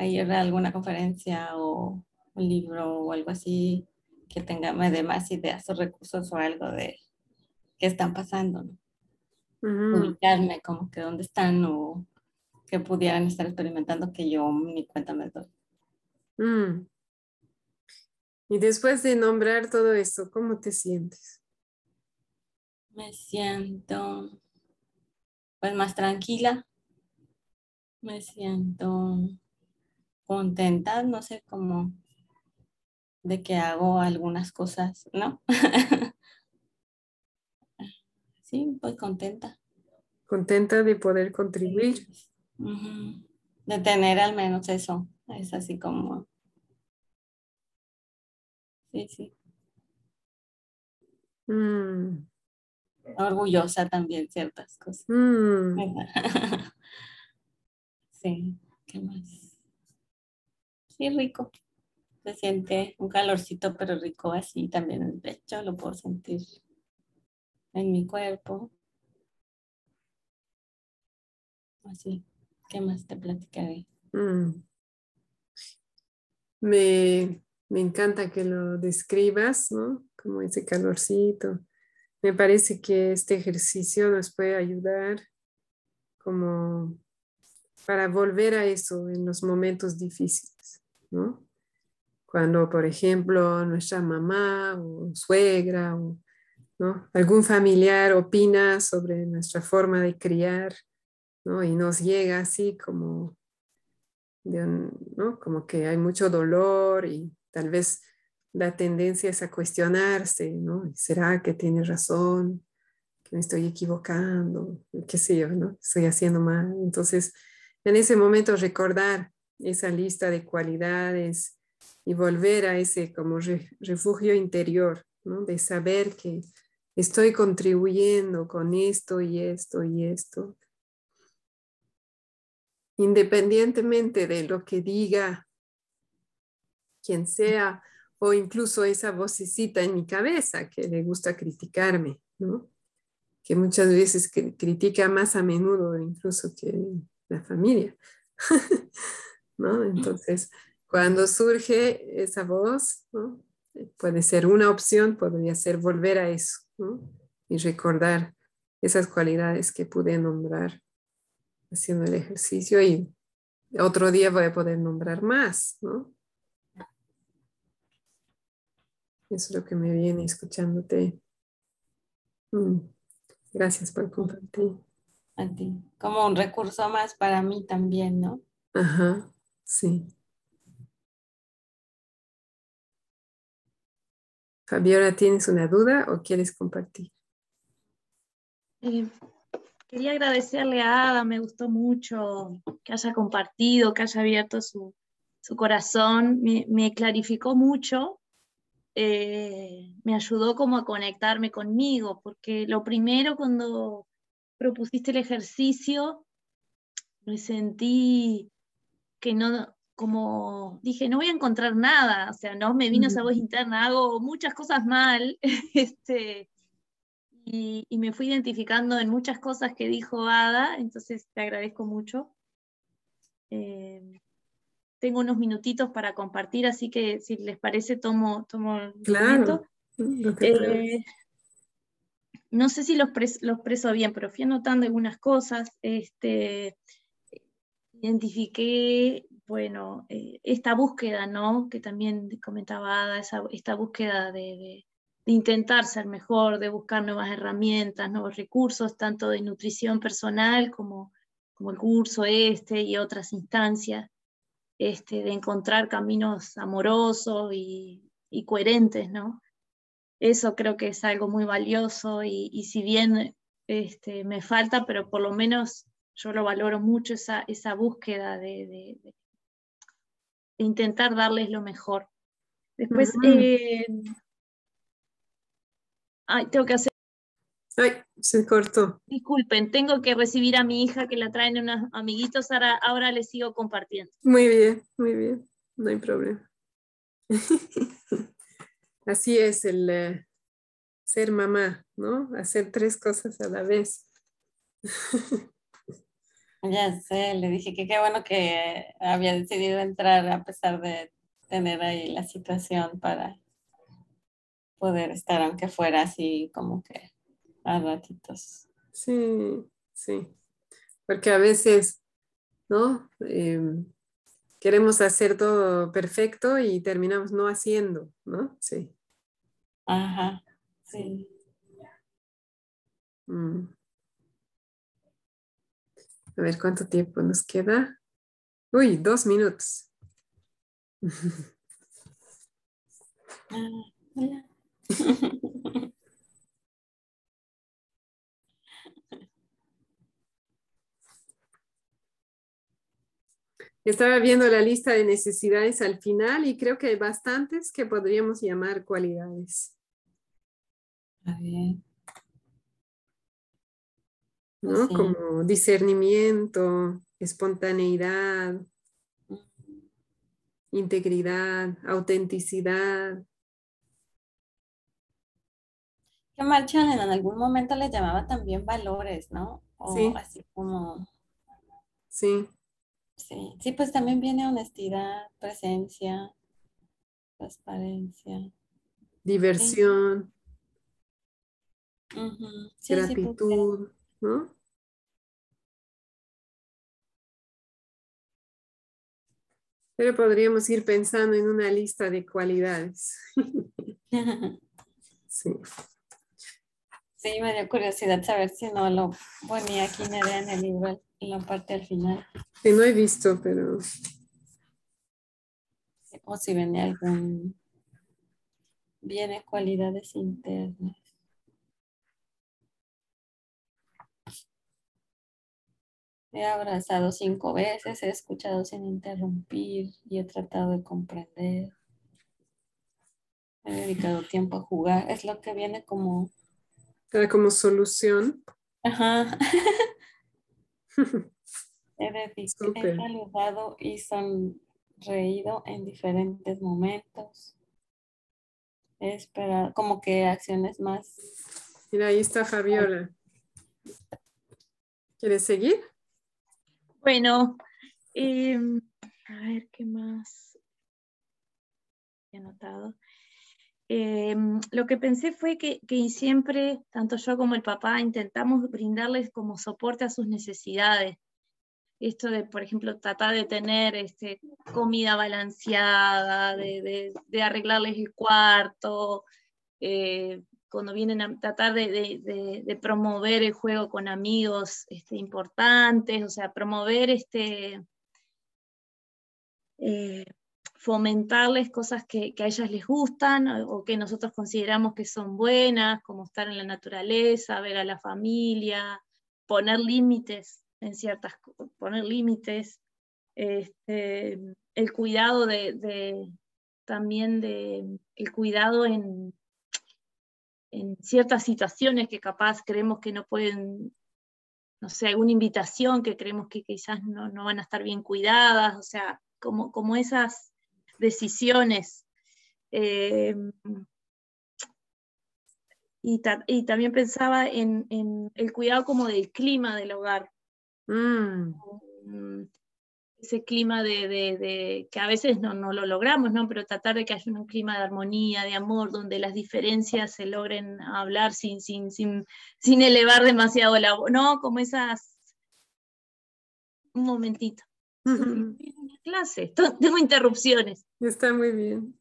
Speaker 5: ir a alguna conferencia o un libro o algo así que tenga me dé más ideas o recursos o algo de qué están pasando, ¿no? Ubicarme como que dónde están o que pudieran estar experimentando que yo ni cuenta me doy. Mm.
Speaker 1: Y después de nombrar todo esto, ¿cómo te sientes?
Speaker 5: Me siento pues más tranquila. Me siento contenta, no sé cómo, de que hago algunas cosas, ¿no? *laughs* sí, pues contenta.
Speaker 1: Contenta de poder contribuir.
Speaker 5: De tener al menos eso, es así como... Sí, sí. Mm orgullosa también ciertas cosas. Mm. *laughs* sí, ¿qué más? Sí, rico. Se siente un calorcito, pero rico así también en el pecho, lo puedo sentir en mi cuerpo. Así, ¿qué más te platicaré? Mm.
Speaker 1: Me, me encanta que lo describas, ¿no? Como ese calorcito me parece que este ejercicio nos puede ayudar como para volver a eso en los momentos difíciles, ¿no? Cuando, por ejemplo, nuestra mamá o suegra o algún familiar opina sobre nuestra forma de criar, ¿no? Y nos llega así como, ¿no? como que hay mucho dolor y tal vez la tendencia es a cuestionarse, ¿no? ¿Será que tiene razón? ¿Que me estoy equivocando? ¿Qué sé yo, no? Estoy haciendo mal. Entonces, en ese momento recordar esa lista de cualidades y volver a ese como refugio interior, ¿no? De saber que estoy contribuyendo con esto y esto y esto. Independientemente de lo que diga quien sea o incluso esa vocecita en mi cabeza que le gusta criticarme, ¿no? que muchas veces critica más a menudo incluso que la familia. *laughs* ¿no? Entonces, cuando surge esa voz, puede ser una opción, podría ser volver a eso y recordar esas cualidades que pude nombrar haciendo el ejercicio y otro día voy a poder nombrar más, ¿no? Eso es lo que me viene escuchándote. Mm, gracias por compartir.
Speaker 5: A ti. Como un recurso más para mí también, ¿no?
Speaker 1: Ajá, sí. Fabiola, ¿tienes una duda o quieres compartir?
Speaker 7: Eh, quería agradecerle a Ada, me gustó mucho que haya compartido, que haya abierto su, corazón, me, me, clarificó mucho eh, me ayudó como a conectarme conmigo, porque lo primero cuando propusiste el ejercicio, me sentí que no, como dije, no voy a encontrar nada, o sea, no me vino esa voz interna, hago muchas cosas mal, *laughs* este, y, me fui identificando en muchas cosas que dijo Ada, entonces te agradezco mucho. Eh, tengo unos minutitos para compartir, así que si les parece, tomo, tomo el
Speaker 1: claro,
Speaker 7: eh, no sé si los, los preso bien, pero fui anotando algunas cosas. Este, identifiqué, bueno, eh, esta búsqueda, ¿no? Que también comentaba Ada, esta búsqueda de, de, intentar ser mejor, de buscar nuevas herramientas, nuevos recursos, tanto de nutrición personal como, como el curso este y otras instancias. Este, de encontrar caminos amorosos y, coherentes, ¿no? Eso creo que es algo muy valioso y, si bien este, me falta, pero por lo menos yo lo valoro mucho, esa, esa búsqueda de, intentar darles lo mejor. Después, eh, ay, tengo que hacer
Speaker 1: Ay, se cortó.
Speaker 7: Disculpen, tengo que recibir a mi hija que la traen unos amiguitos, ahora, ahora les sigo compartiendo.
Speaker 1: Muy bien, muy bien, no hay problema. *laughs* Así es el eh, ser mamá, ¿no? Hacer tres cosas a la vez. *laughs*
Speaker 5: ya sé, le dije que qué bueno que había decidido entrar a pesar de tener ahí la situación para poder estar, aunque fuera así como que a ratitos.
Speaker 1: Sí, sí. Porque a veces, ¿no? Em, queremos hacer todo perfecto y terminamos no haciendo, ¿no? Sí.
Speaker 5: Ajá, sí.
Speaker 1: Mm. A ver cuánto tiempo nos queda. Uy, dos minutos. *laughs*
Speaker 5: Ah, hola. *laughs*
Speaker 1: Estaba viendo la lista de necesidades al final y creo que hay bastantes que podríamos llamar cualidades. ¿No? Como discernimiento, espontaneidad, integridad, autenticidad.
Speaker 5: Que Marchand en algún momento le llamaba también valores, ¿no?
Speaker 1: sí.
Speaker 5: así como.
Speaker 1: Sí.
Speaker 5: Sí, sí, pues también viene honestidad, presencia, transparencia.
Speaker 1: Diversión.
Speaker 5: gratitud,
Speaker 1: ¿no? Pero podríamos ir pensando en una lista de cualidades. *laughs* sí.
Speaker 5: Sí, me dio curiosidad saber si no lo ponía aquí en el libro en la parte al final.
Speaker 1: Que no he visto, pero...
Speaker 5: O si viene algún... Viene cualidades internas. He abrazado cinco veces, he escuchado sin interrumpir y he tratado de comprender. He dedicado tiempo a jugar. Es lo que viene como...
Speaker 1: Como solución.
Speaker 5: Ajá. *laughs* He, saludado y sonreído en diferentes momentos. He esperado, como que acciones más.
Speaker 1: Mira, ahí está Fabiola. ¿Quieres seguir?
Speaker 7: Bueno, em, a ver qué más he anotado. Em, lo que pensé fue que, siempre, tanto yo como el papá, intentamos brindarles como soporte a sus necesidades. Esto de, por ejemplo, tratar de tener este, comida balanceada, de, arreglarles el cuarto, eh, cuando vienen a tratar de, promover el juego con amigos este, importantes, o sea, promover este, eh, fomentarles cosas que, a ellas les gustan o, que nosotros consideramos que son buenas, como estar en la naturaleza, ver a la familia, poner límites en ciertas poner límites, este, el cuidado de, también de el cuidado en, en ciertas situaciones que capaz creemos que no pueden, no sé, alguna invitación que creemos que quizás no, no van a estar bien cuidadas, o sea, como, como esas decisiones. Eh, y, también pensaba en, el cuidado como del clima del hogar. Mm. Mm, ese clima de, que a veces no, lo logramos, ¿no? Pero tratar de que haya un clima de armonía, de amor, donde las diferencias se logren hablar sin, sin, sin, sin elevar demasiado la voz, ¿no? Como esas... Un momentito clase, *laughs* tengo interrupciones.
Speaker 1: Está muy bien.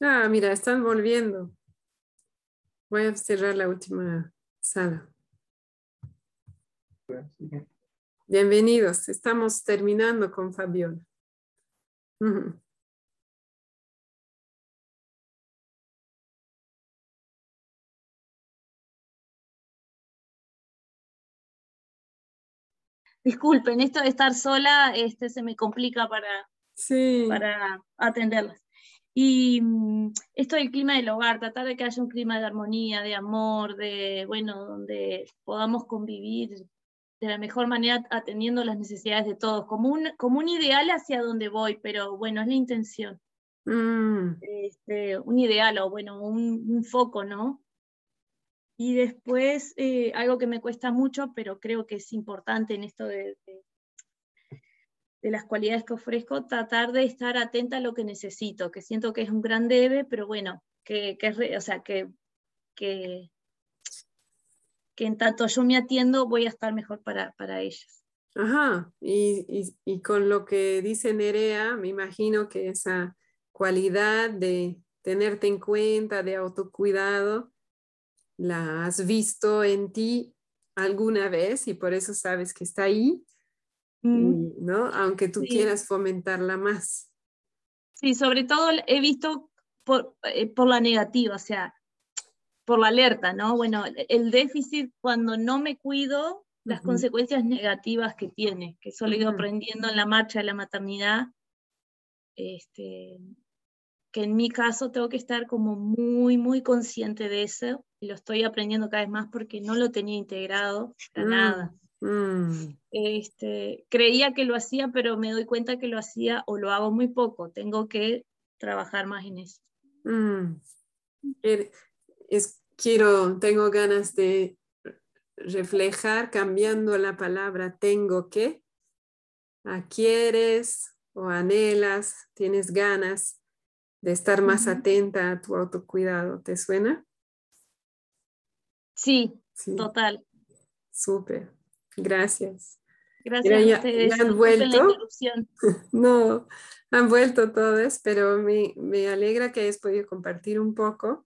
Speaker 1: Ah, mira, están volviendo. Voy a cerrar la última sala. Bienvenidos. Estamos terminando con Fabiola.
Speaker 7: Disculpen, esto de estar sola este, se me complica para, para atenderlas. Y mm, esto del clima del hogar, tratar de que haya un clima de armonía, de amor, de, bueno, donde podamos convivir de la mejor manera atendiendo las necesidades de todos, como un, como un ideal hacia donde voy, pero bueno, es la intención. Mm. Este, un ideal o bueno, un, foco, ¿no? Y después, eh, algo que me cuesta mucho, pero creo que es importante en esto de, de, las cualidades que ofrezco, tratar de estar atenta a lo que necesito, que siento que es un gran debe, pero bueno, que, que o sea, que, que que en tanto yo me atiendo voy a estar mejor para, para ellas.
Speaker 1: Ajá, y, y, con lo que dice Nerea, me imagino que esa cualidad de tenerte en cuenta, de autocuidado, la has visto en ti alguna vez y por eso sabes que está ahí, mm. ¿no? Aunque tú quieras fomentarla más.
Speaker 7: Sí, sobre todo he visto por, eh, por la negativa, o sea, por la alerta, ¿no? Bueno, el déficit cuando no me cuido, las consecuencias negativas que tiene, que solo he ido aprendiendo en la marcha de la maternidad, este, que en mi caso tengo que estar como muy, muy consciente de eso, y lo estoy aprendiendo cada vez más porque no lo tenía integrado para mm, nada. Mm. Este, creía que lo hacía, pero me doy cuenta que lo hacía o lo hago muy poco, tengo que trabajar más en eso. Mm
Speaker 1: es, quiero, tengo ganas de reflejar cambiando la palabra tengo que a quieres o anhelas, tienes ganas de estar más atenta a tu autocuidado. ¿Te suena?
Speaker 7: Sí, total.
Speaker 1: Súper, gracias.
Speaker 7: Gracias a ustedes.
Speaker 1: han vuelto. *laughs* no, han vuelto todas, pero me, me alegra que hayas podido compartir un poco.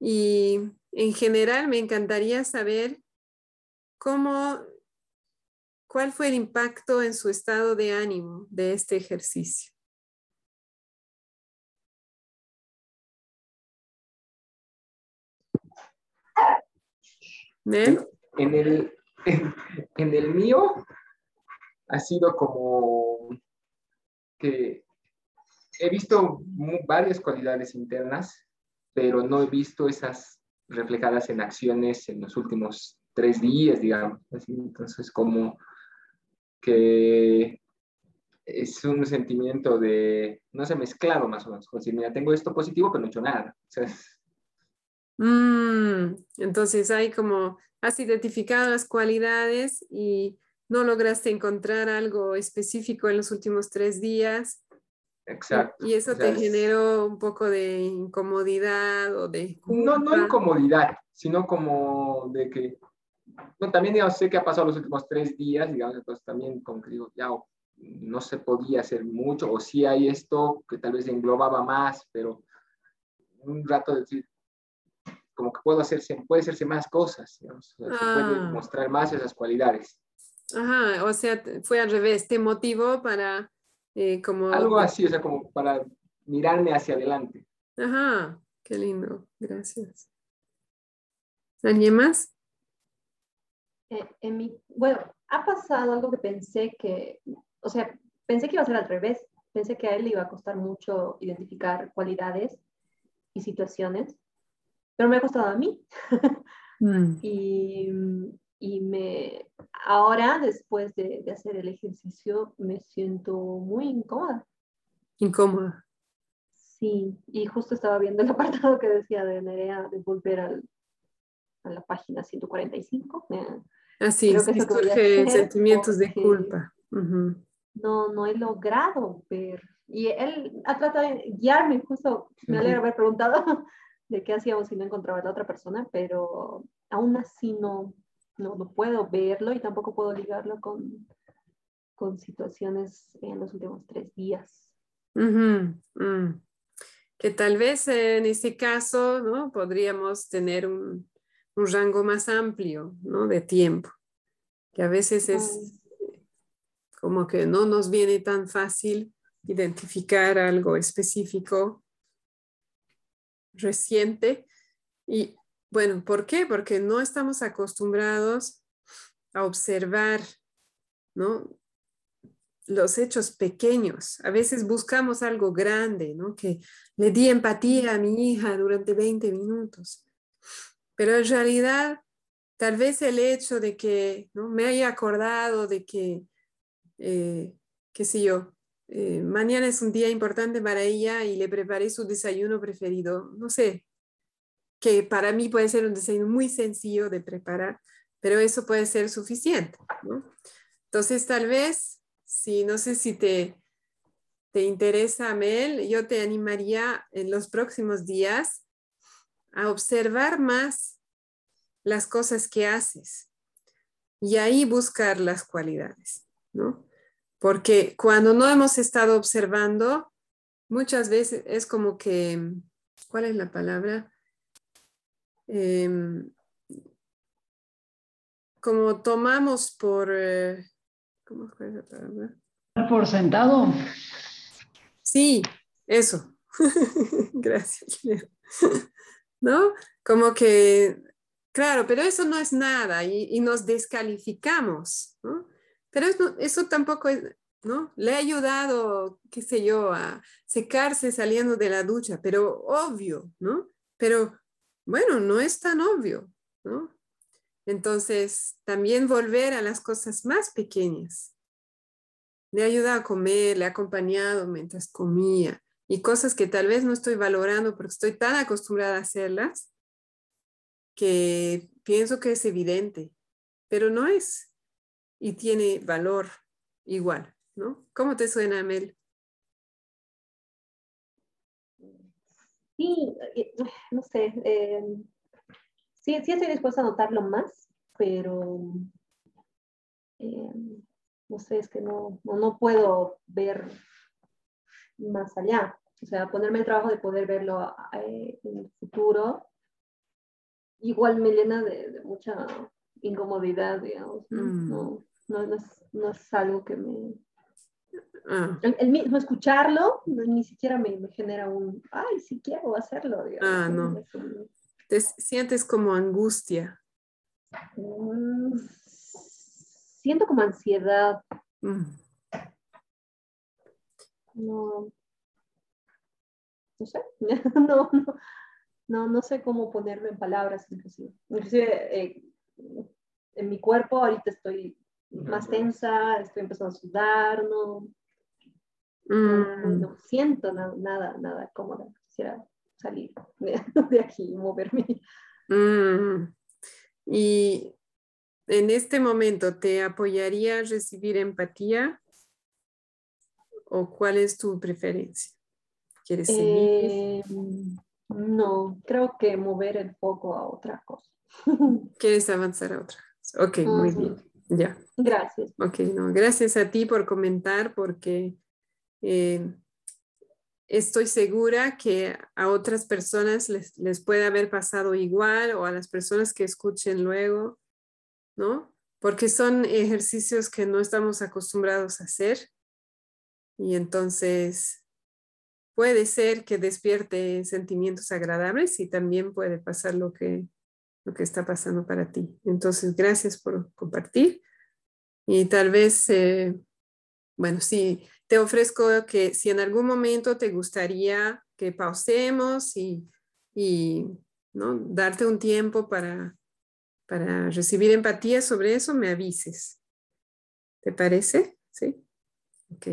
Speaker 1: Y en general me encantaría saber cómo, cuál fue el impacto en su estado de ánimo de este ejercicio.
Speaker 6: En, el, *laughs* en, el mío ha sido como que he visto varias cualidades internas pero no he visto esas reflejadas en acciones en los últimos tres días, digamos. entonces, como que es un sentimiento de, no sé, mezclado más o menos. Como mira, tengo esto positivo, pero no he hecho nada.
Speaker 1: Mm, entonces hay como, has identificado las cualidades y no lograste encontrar algo específico en los últimos tres días
Speaker 6: Exacto.
Speaker 1: Y eso te generó un poco de incomodidad o de...
Speaker 6: No, no incomodidad, sino como de que... No, también digamos, sé que ha pasado los últimos tres días, digamos, entonces también como que digo, ya no se podía hacer mucho, o sí hay esto que tal vez englobaba más, pero un rato de decir, como que puedo hacerse, puede hacerse más cosas, digamos, se puede ah. mostrar más esas cualidades.
Speaker 1: Ajá, o sea, fue al revés, te motivó para eh, como...
Speaker 6: Algo así, o sea, como para mirarme hacia adelante.
Speaker 1: Ajá, qué lindo, gracias. ¿Alguien más?
Speaker 4: Eh, en mi, bueno, ha pasado algo que pensé que, o sea, pensé que iba a ser al revés. Pensé que a él le iba a costar mucho identificar cualidades y situaciones, pero me ha costado a mí. *laughs* Mm. y, y me, ahora, después de, de, hacer el ejercicio, me siento muy incómoda.
Speaker 1: Incómoda.
Speaker 4: Sí, y justo estaba viendo el *laughs* apartado que decía de Nerea de volver al, a la página 145.
Speaker 1: Así, es, que surge sentimientos de culpa.
Speaker 4: No, no he logrado ver. Y él ha tratado de guiarme, justo me alegra haber preguntado *laughs* de qué hacíamos si no encontraba a la otra persona, pero aún así no, no, no puedo verlo y tampoco puedo ligarlo con, con situaciones en los últimos tres días.
Speaker 1: Mm. Que tal vez en este caso ¿no? podríamos tener un, un rango más amplio ¿no? de tiempo, que a veces es, como que no nos viene tan fácil identificar algo específico reciente. Y bueno, ¿por qué? Porque no estamos acostumbrados a observar, ¿no? Los hechos pequeños. A veces buscamos algo grande, ¿no? Que le di empatía a mi hija durante 20 minutos. Pero en realidad, tal vez el hecho de que ¿no? me haya acordado de que, eh, qué sé yo, eh, mañana es un día importante para ella y le preparé su desayuno preferido. No sé, que para mí puede ser un desayuno muy sencillo de preparar, pero eso puede ser suficiente. Entonces, tal vez, si no sé si te, te interesa, Mel, yo te animaría en los próximos días a observar más las cosas que haces y ahí buscar las cualidades, ¿no? Porque cuando no hemos estado observando, muchas veces es como que, ¿cuál es la palabra? Em, como tomamos por, eh, ¿cómo fue la palabra?
Speaker 2: Por sentado.
Speaker 1: Sí, eso. *laughs* Gracias. ¿No? Como que, claro, pero eso no es nada y, nos descalificamos, ¿no? Pero eso, tampoco es, ¿no? Le ha ayudado, qué sé yo, a secarse saliendo de la ducha, pero obvio, ¿no? Pero bueno, no es tan obvio, ¿no? Entonces, también volver a las cosas más pequeñas. Le ha ayudado a comer, le ha acompañado mientras comía y cosas que tal vez no estoy valorando porque estoy tan acostumbrada a hacerlas que pienso que es evidente, pero no es y tiene valor igual, ¿no? ¿Cómo te suena, Mel?
Speaker 4: Sí, eh, no sé, eh, sí, sí estoy dispuesta a notarlo más, pero eh, no sé, es que no, no, puedo ver más allá. O sea, ponerme el trabajo de poder verlo en el futuro, igual me llena de mucha incomodidad, digamos. Mm. No, no, no, es, algo que me... Ah. El, mismo escucharlo ni siquiera me, genera un, ay, sí quiero hacerlo. Digamos.
Speaker 1: Ah, no. Te sientes como angustia.
Speaker 4: Mm, siento como ansiedad. Mm. No, no sé, *laughs* no, no, no, no sé cómo ponerlo en palabras, inclusive. Inclusive eh, en mi cuerpo ahorita estoy más tensa, estoy empezando a sudar, no, no, mm. siento nada, nada cómoda. Quisiera salir *laughs* de, aquí y moverme.
Speaker 1: Mm. Y en este momento, ¿te apoyaría recibir empatía? ¿O cuál es tu preferencia? ¿Quieres seguir?
Speaker 4: Eh, no, creo que mover el foco a otra cosa. *laughs*
Speaker 1: ¿Quieres avanzar a otra? Ok, muy bien. Ya.
Speaker 4: Gracias.
Speaker 1: Ok, no, gracias a ti por comentar porque eh, estoy segura que a otras personas les, les, puede haber pasado igual o a las personas que escuchen luego, ¿no? Porque son ejercicios que no estamos acostumbrados a hacer y entonces puede ser que despierte sentimientos agradables y también puede pasar lo que lo que está pasando para ti. Entonces, gracias por compartir. Y tal vez, eh, bueno, sí, te ofrezco que si en algún momento te gustaría que pausemos y, y ¿no? darte un tiempo para, para recibir empatía sobre eso, me avises. ¿Te parece? Sí. Ok,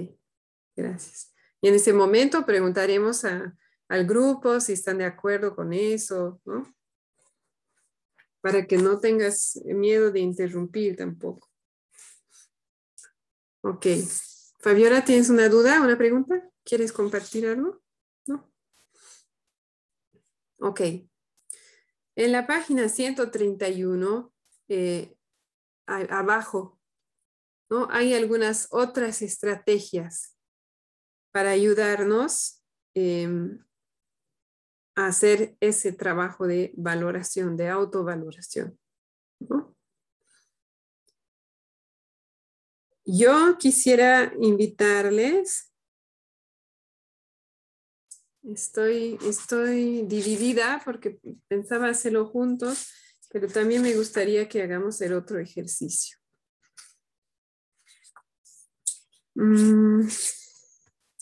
Speaker 1: gracias. Y en ese momento preguntaremos a, al grupo si están de acuerdo con eso, ¿no? Para que no tengas miedo de interrumpir tampoco. Ok. Fabiola, ¿tienes una duda, una pregunta? ¿Quieres compartir algo? No. Ok. En la página 131, eh, abajo, ¿no? hay algunas otras estrategias para ayudarnos hacer ese trabajo de valoración, de autovaloración. yo quisiera invitarles Estoy, estoy dividida porque pensaba hacerlo juntos, pero también me gustaría que hagamos el otro ejercicio. Mm,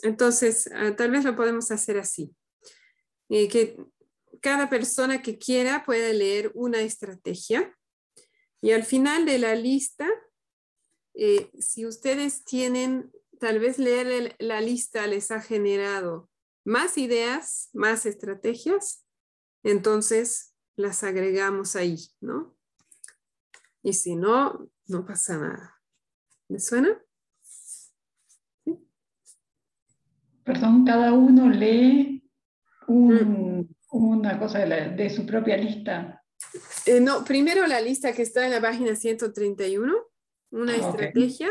Speaker 1: entonces, ah, tal vez lo podemos hacer así. Eh, que cada persona que quiera puede leer una estrategia y al final de la lista, eh, si ustedes tienen, tal vez leer la lista les ha generado más ideas, más estrategias, entonces las agregamos ahí, ¿no? Y si no, no pasa nada. ¿Me suena?
Speaker 2: Perdón, cada uno lee mm. una cosa de, su propia lista.
Speaker 1: Eh, no, primero la lista que está en la página 131, una ah, estrategia,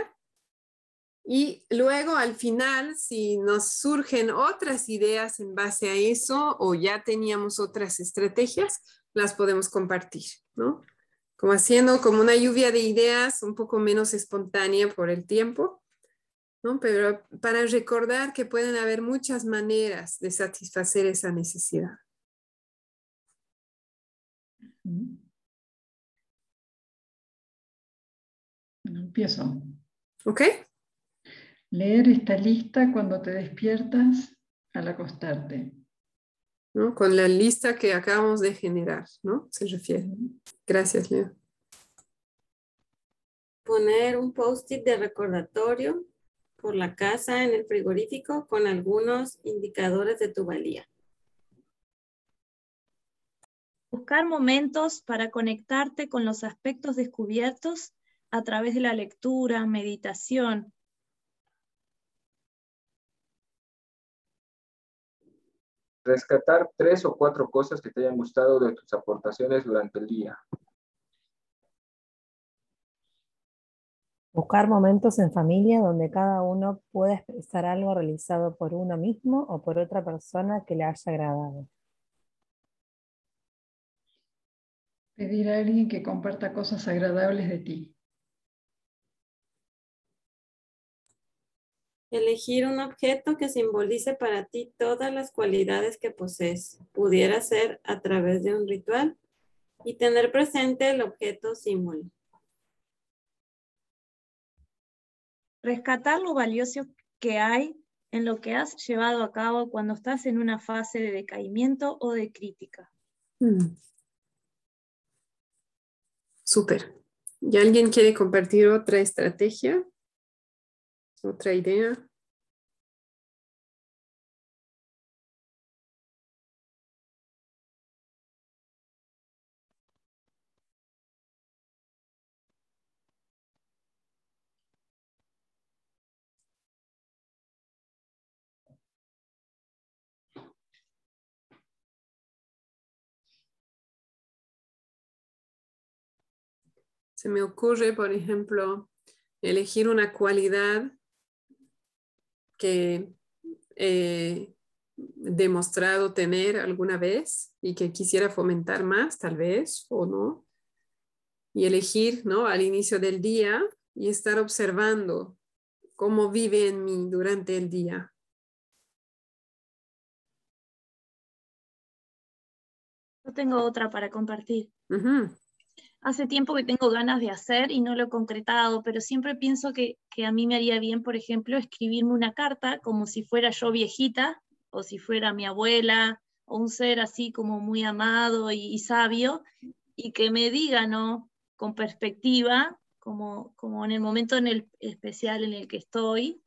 Speaker 1: y luego al final, si nos surgen otras ideas en base a eso o ya teníamos otras estrategias, las podemos compartir, ¿no? Como haciendo como una lluvia de ideas un poco menos espontánea por el tiempo, ¿no? Pero para recordar que pueden haber muchas maneras de satisfacer esa necesidad.
Speaker 2: Empiezo.
Speaker 1: ¿Ok?
Speaker 2: Leer esta lista cuando te despiertas al acostarte.
Speaker 1: ¿No? Con la lista que acabamos de generar, ¿no? Se refiere. Gracias, Leo.
Speaker 5: Poner un post-it de recordatorio por la casa en el frigorífico con algunos indicadores de tu valía.
Speaker 7: Buscar momentos para conectarte con los aspectos descubiertos a través de la lectura, meditación,
Speaker 6: Rescatar tres o cuatro cosas que te hayan gustado de tus aportaciones durante el día.
Speaker 3: Buscar momentos en familia donde cada uno pueda expresar algo realizado por uno mismo o por otra persona que le haya agradado.
Speaker 2: Pedir a alguien que comparta cosas agradables de ti.
Speaker 5: Elegir un objeto que simbolice para ti todas las cualidades que posees. Pudiera ser a través de un ritual y tener presente el objeto símbolo.
Speaker 7: Rescatar lo valioso que hay en lo que has llevado a cabo cuando estás en una fase de decaimiento o de crítica. Mm.
Speaker 1: Súper. ¿Y alguien quiere compartir otra estrategia? otra idea. Se me ocurre, por ejemplo, elegir una cualidad que he demostrado tener alguna vez y que quisiera fomentar más, tal vez, o no. Y elegir, ¿no? Al inicio del día y estar observando cómo vive en mí durante el día.
Speaker 7: Yo tengo otra para compartir hace tiempo que tengo ganas de hacer y no lo he concretado, pero siempre pienso que, a mí me haría bien, por ejemplo, escribirme una carta como si fuera yo viejita o si fuera mi abuela o un ser así como muy amado y, sabio y que me diga, ¿no? Con perspectiva, como, como en el momento en el especial en el que estoy,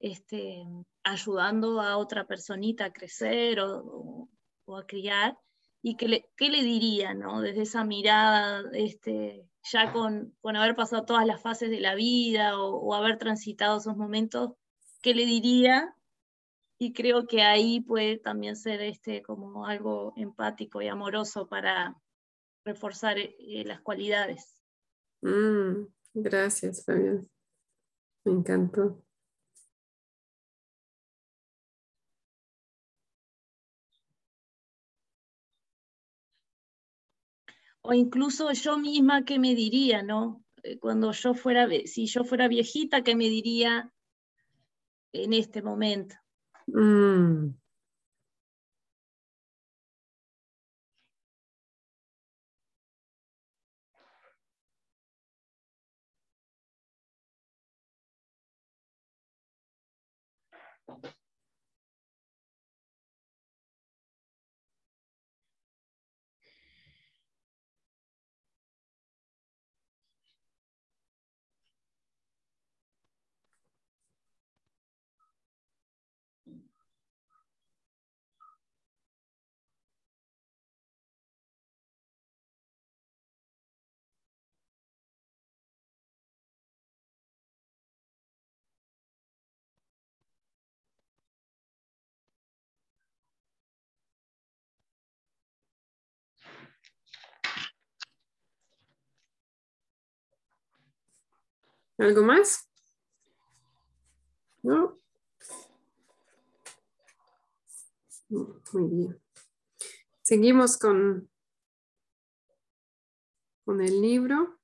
Speaker 7: este, ayudando a otra personita a crecer o a criar y qué le, diría, ¿no? Desde esa mirada, este, ya con, haber pasado todas las fases de la vida o, haber transitado esos momentos, ¿qué le diría? Y creo que ahí puede también ser este, como algo empático y amoroso para reforzar eh, las cualidades.
Speaker 1: Mm, gracias, Fabián. Me encantó.
Speaker 7: O incluso yo misma qué me diría, ¿no? eh, cuando yo fuera, si yo fuera viejita, ¿qué me diría en este momento? Mm.
Speaker 1: ¿Algo más? ¿No? Muy bien. Seguimos con, con el libro.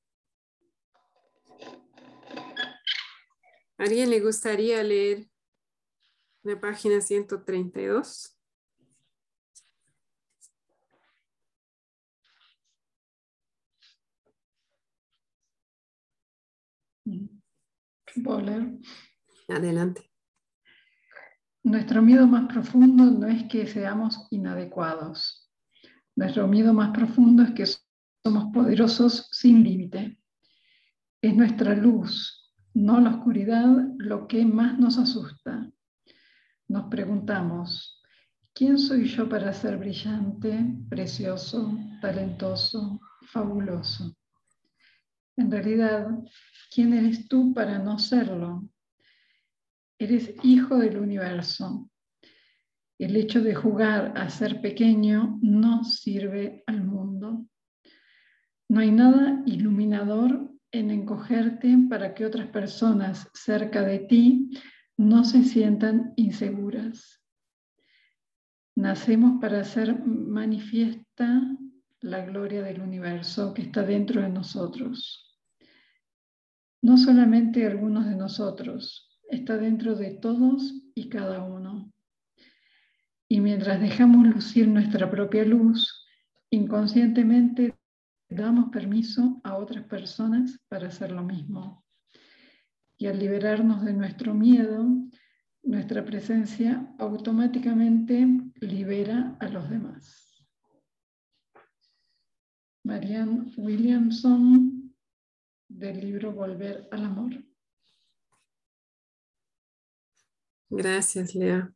Speaker 1: ¿A alguien le gustaría leer la página 132?
Speaker 2: ¿Puedo leer?
Speaker 1: Adelante.
Speaker 2: Nuestro miedo más profundo no es que seamos inadecuados. Nuestro miedo más profundo es que somos poderosos sin límite. Es nuestra luz, no la oscuridad, lo que más nos asusta. Nos preguntamos, ¿quién soy yo para ser brillante, precioso, talentoso, fabuloso? En realidad, ¿quién eres tú para no serlo? Eres hijo del universo. El hecho de jugar a ser pequeño no sirve al mundo. No hay nada iluminador en encogerte para que otras personas cerca de ti no se sientan inseguras. Nacemos para hacer manifiesta la gloria del universo que está dentro de nosotros no solamente algunos de nosotros, está dentro de todos y cada uno. Y mientras dejamos lucir nuestra propia luz, inconscientemente damos permiso a otras personas para hacer lo mismo. Y al liberarnos de nuestro miedo, nuestra presencia automáticamente libera a los demás. Marianne Williamson del libro Volver al Amor.
Speaker 1: Gracias, Lea.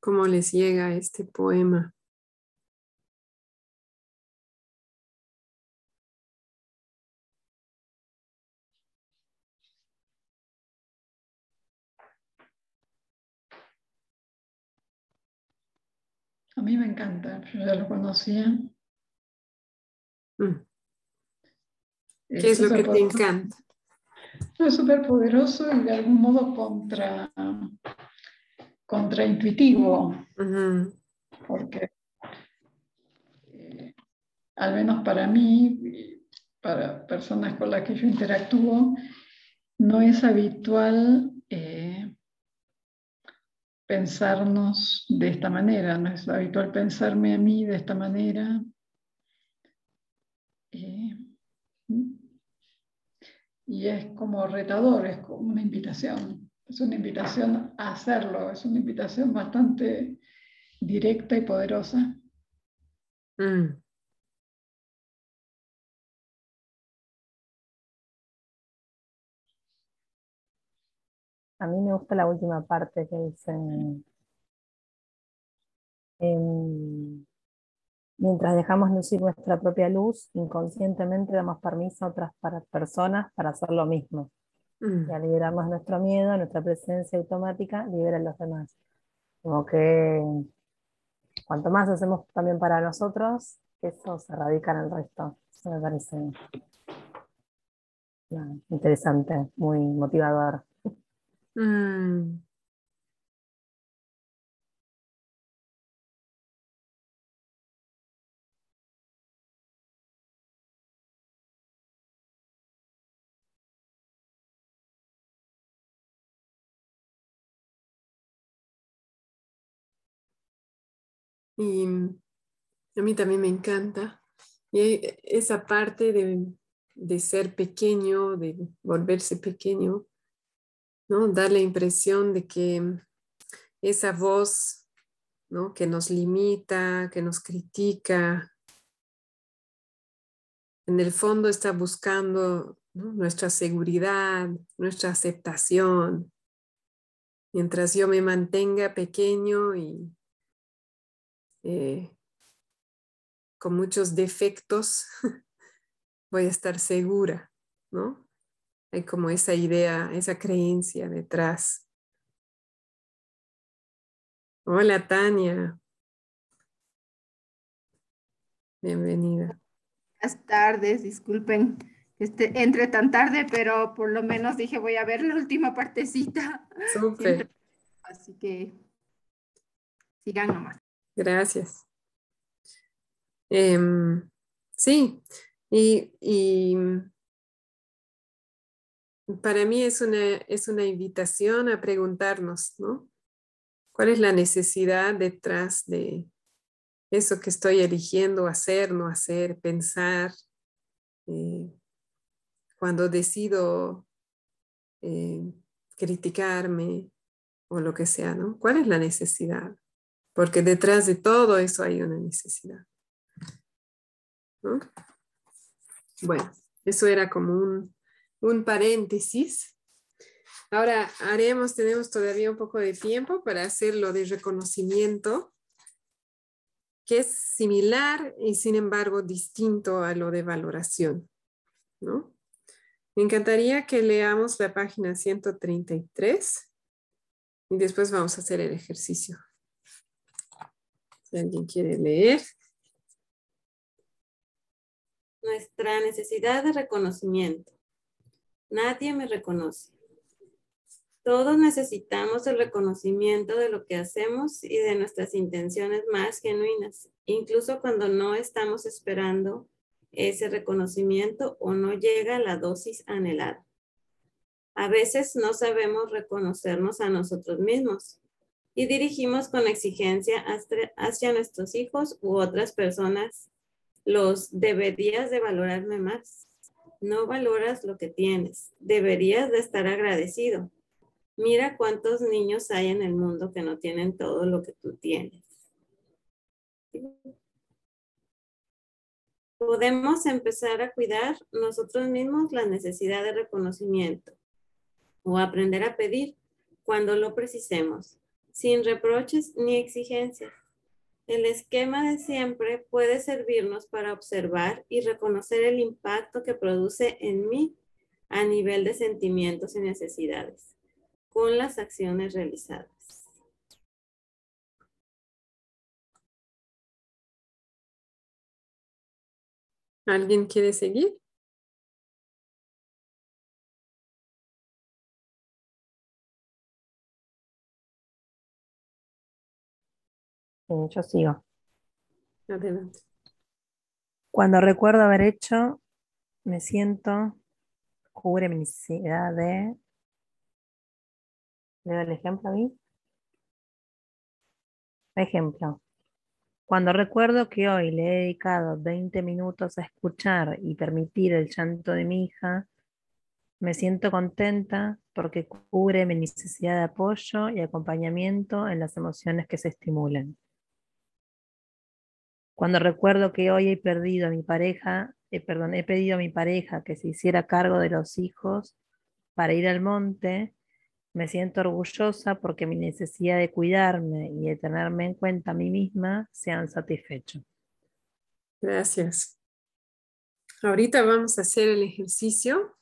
Speaker 1: ¿Cómo les llega este poema?
Speaker 2: A mí me encanta, yo ya lo conocía.
Speaker 1: Mm. ¿Qué es, lo que te encanta?
Speaker 2: Es súper poderoso y de algún modo contra, contraintuitivo, porque eh, al menos para mí, para personas con las que yo interactúo, no es habitual eh, pensarnos de esta manera, no es habitual pensarme a mí de esta manera. Eh, y es como retador, es como una invitación, es una invitación a hacerlo, es una invitación bastante directa y poderosa. Mm.
Speaker 3: A mí me gusta la última parte que dice, em, mientras dejamos lucir nuestra propia luz, inconscientemente damos permiso a otras personas para hacer lo mismo. Mm. Y al liberarnos nuestro miedo, nuestra presencia automática libera a los demás. Como que cuanto más hacemos también para nosotros, eso se radica en el resto. Eso me parece interesante, muy motivador. Mm.
Speaker 1: Y mm, a mí también me encanta. Y eh, esa parte de, de ser pequeño, de volverse pequeño, ¿no? Dar la impresión de que esa voz ¿no? que nos limita, que nos critica, en el fondo está buscando nuestra seguridad, nuestra aceptación. Mientras yo me mantenga pequeño y eh, con muchos defectos, *laughs* voy a estar segura, ¿no? Hay como esa idea, esa creencia detrás. Hola Tania. Bienvenida.
Speaker 8: Buenas tardes, disculpen que esté, entre tan tarde, pero por lo menos dije voy a ver la última partecita. *laughs*
Speaker 1: Súper.
Speaker 8: Así que sigan nomás.
Speaker 1: Gracias. Em, sí, y, para mí es una, es una invitación a preguntarnos, ¿no? ¿Cuál es la necesidad detrás de eso que estoy eligiendo hacer, no hacer, pensar? Eh, cuando decido eh, criticarme o lo que sea, ¿no? ¿Cuál es la necesidad? Porque detrás de todo eso hay una necesidad. Bueno, eso era como un, un paréntesis. Ahora haremos, tenemos todavía un poco de tiempo para hacer lo de reconocimiento, que es similar y sin embargo distinto a lo de valoración. ¿no? Me encantaría que leamos la página 133 y después vamos a hacer el ejercicio. Si alguien quiere leer.
Speaker 5: Nuestra necesidad de reconocimiento. Nadie me reconoce. Todos necesitamos el reconocimiento de lo que hacemos y de nuestras intenciones más genuinas, incluso cuando no estamos esperando ese reconocimiento o no llega la dosis anhelada. A veces no sabemos reconocernos a nosotros mismos y dirigimos con exigencia hacia nuestros hijos u otras personas los deberías de valorarme más. No valoras lo que tienes. Deberías de estar agradecido. Mira cuántos niños hay en el mundo que no tienen todo lo que tú tienes. Podemos empezar a cuidar nosotros mismos la necesidad de reconocimiento o aprender a pedir cuando lo precisemos sin reproches ni exigencias. El esquema de siempre puede servirnos para observar y reconocer el impacto que produce en mí a nivel de sentimientos y necesidades con las acciones realizadas.
Speaker 1: ¿Alguien quiere seguir?
Speaker 3: Yo sigo.
Speaker 1: Adelante.
Speaker 3: Cuando recuerdo haber hecho, me siento, cubre mi necesidad de... ¿Le doy el ejemplo a mí? Ejemplo. Cuando recuerdo que hoy le he dedicado 20 minutos a escuchar y permitir el llanto de mi hija, me siento contenta porque cubre mi necesidad de apoyo y acompañamiento en las emociones que se estimulan. Cuando recuerdo que hoy he perdido a mi pareja, eh, perdón, he pedido a mi pareja que se hiciera cargo de los hijos para ir al monte, me siento orgullosa porque mi necesidad de cuidarme y de tenerme en cuenta a mí misma se han satisfecho.
Speaker 1: Gracias. Ahorita vamos a hacer el ejercicio.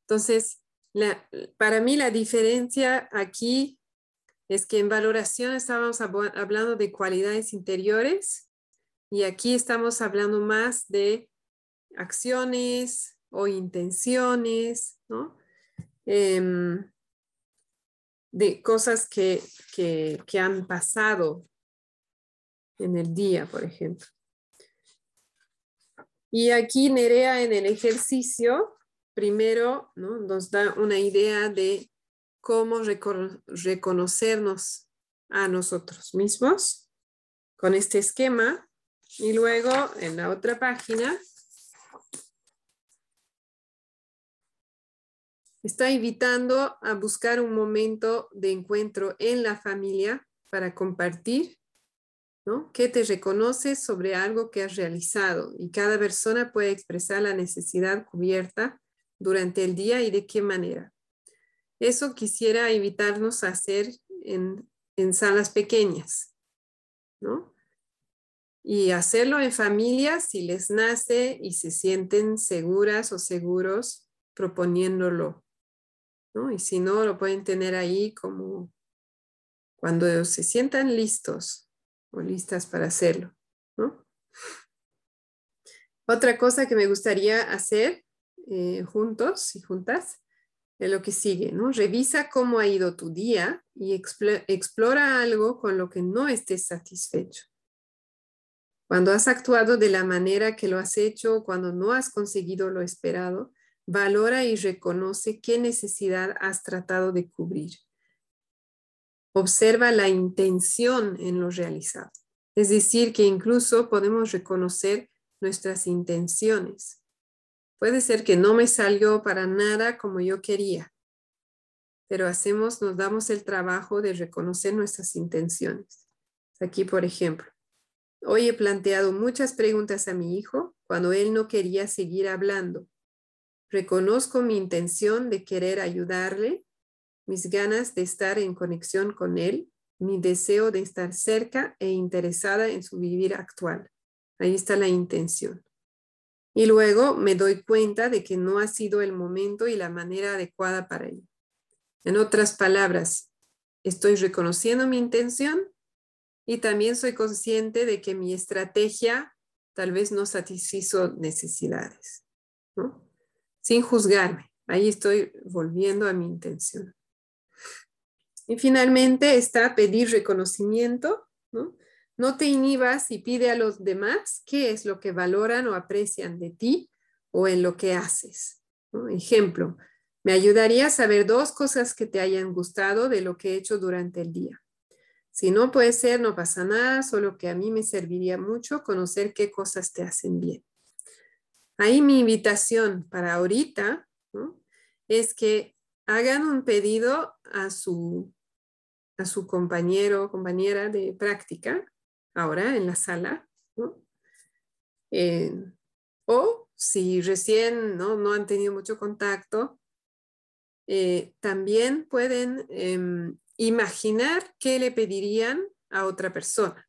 Speaker 1: Entonces, para mí la diferencia aquí es que en valoración estábamos hablando de cualidades interiores y aquí estamos hablando más de acciones o intenciones, ¿no? Em, de cosas que, que, han pasado en el día, por ejemplo. Y aquí Nerea en el ejercicio, primero ¿no? nos da una idea de cómo reconocernos a nosotros mismos con este esquema y luego en la otra página está invitando a buscar un momento de encuentro en la familia para compartir, ¿no? ¿Qué te reconoces sobre algo que has realizado? Y cada persona puede expresar la necesidad cubierta durante el día y de qué manera. Eso quisiera invitarnos a hacer en, en salas pequeñas, ¿no? Y hacerlo en familia si les nace y se sienten seguras o seguros proponiéndolo. Y si no, lo pueden tener ahí como cuando se sientan listos o listas para hacerlo, Otra cosa que me gustaría hacer eh, juntos y juntas es lo que sigue, ¿no? Revisa cómo ha ido tu día y explora algo con lo que no estés satisfecho. Cuando has actuado de la manera que lo has hecho, cuando no has conseguido lo esperado, Valora y reconoce qué necesidad has tratado de cubrir. Observa la intención en lo realizado. Es decir, que incluso podemos reconocer nuestras intenciones. Puede ser que no me salió para nada como yo quería, pero hacemos, nos damos el trabajo de reconocer nuestras intenciones. Aquí, por ejemplo, hoy he planteado muchas preguntas a mi hijo cuando él no quería seguir hablando Reconozco mi intención de querer ayudarle, mis ganas de estar en conexión con él, mi deseo de estar cerca e interesada en su vivir actual. Ahí está la intención. Y luego me doy cuenta de que no ha sido el momento y la manera adecuada para ello. En otras palabras, estoy reconociendo mi intención y también soy consciente de que mi estrategia tal vez no satisfizo necesidades. sin juzgarme. Ahí estoy volviendo a mi intención. Y finalmente está pedir reconocimiento. ¿no? No te inhibas y pide a los demás qué es lo que valoran o aprecian de ti o en lo que haces. Ejemplo, me ayudaría a saber dos cosas que te hayan gustado de lo que he hecho durante el día. Si no puede ser, no pasa nada, solo que a mí me serviría mucho conocer qué cosas te hacen bien. Ahí mi invitación para ahorita es que hagan un pedido a su, a su compañero o compañera de práctica, ahora en la sala, eh, o si recién ¿no? han tenido mucho contacto, eh, también pueden em, imaginar qué le pedirían a otra persona.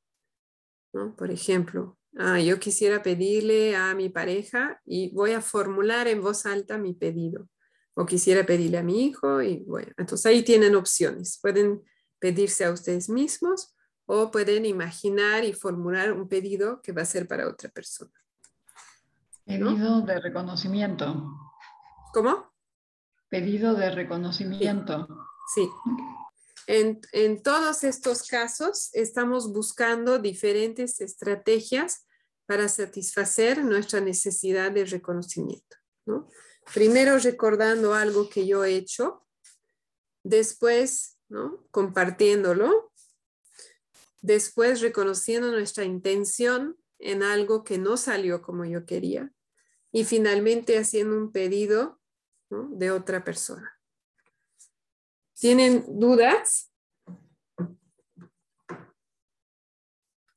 Speaker 1: Por ejemplo, Ah, yo quisiera pedirle a mi pareja y voy a formular en voz alta mi pedido. O quisiera pedirle a mi hijo y bueno, entonces ahí tienen opciones. Pueden pedirse a ustedes mismos o pueden imaginar y formular un pedido que va a ser para otra persona.
Speaker 2: Pedido de reconocimiento.
Speaker 1: ¿Cómo?
Speaker 2: Pedido de reconocimiento.
Speaker 1: Sí. En, en, todos estos casos estamos buscando diferentes estrategias para satisfacer nuestra necesidad de reconocimiento. Primero recordando algo que yo he hecho, después ¿no? compartiéndolo, después reconociendo nuestra intención en algo que no salió como yo quería y finalmente haciendo un pedido de otra persona. ¿Tienen dudas?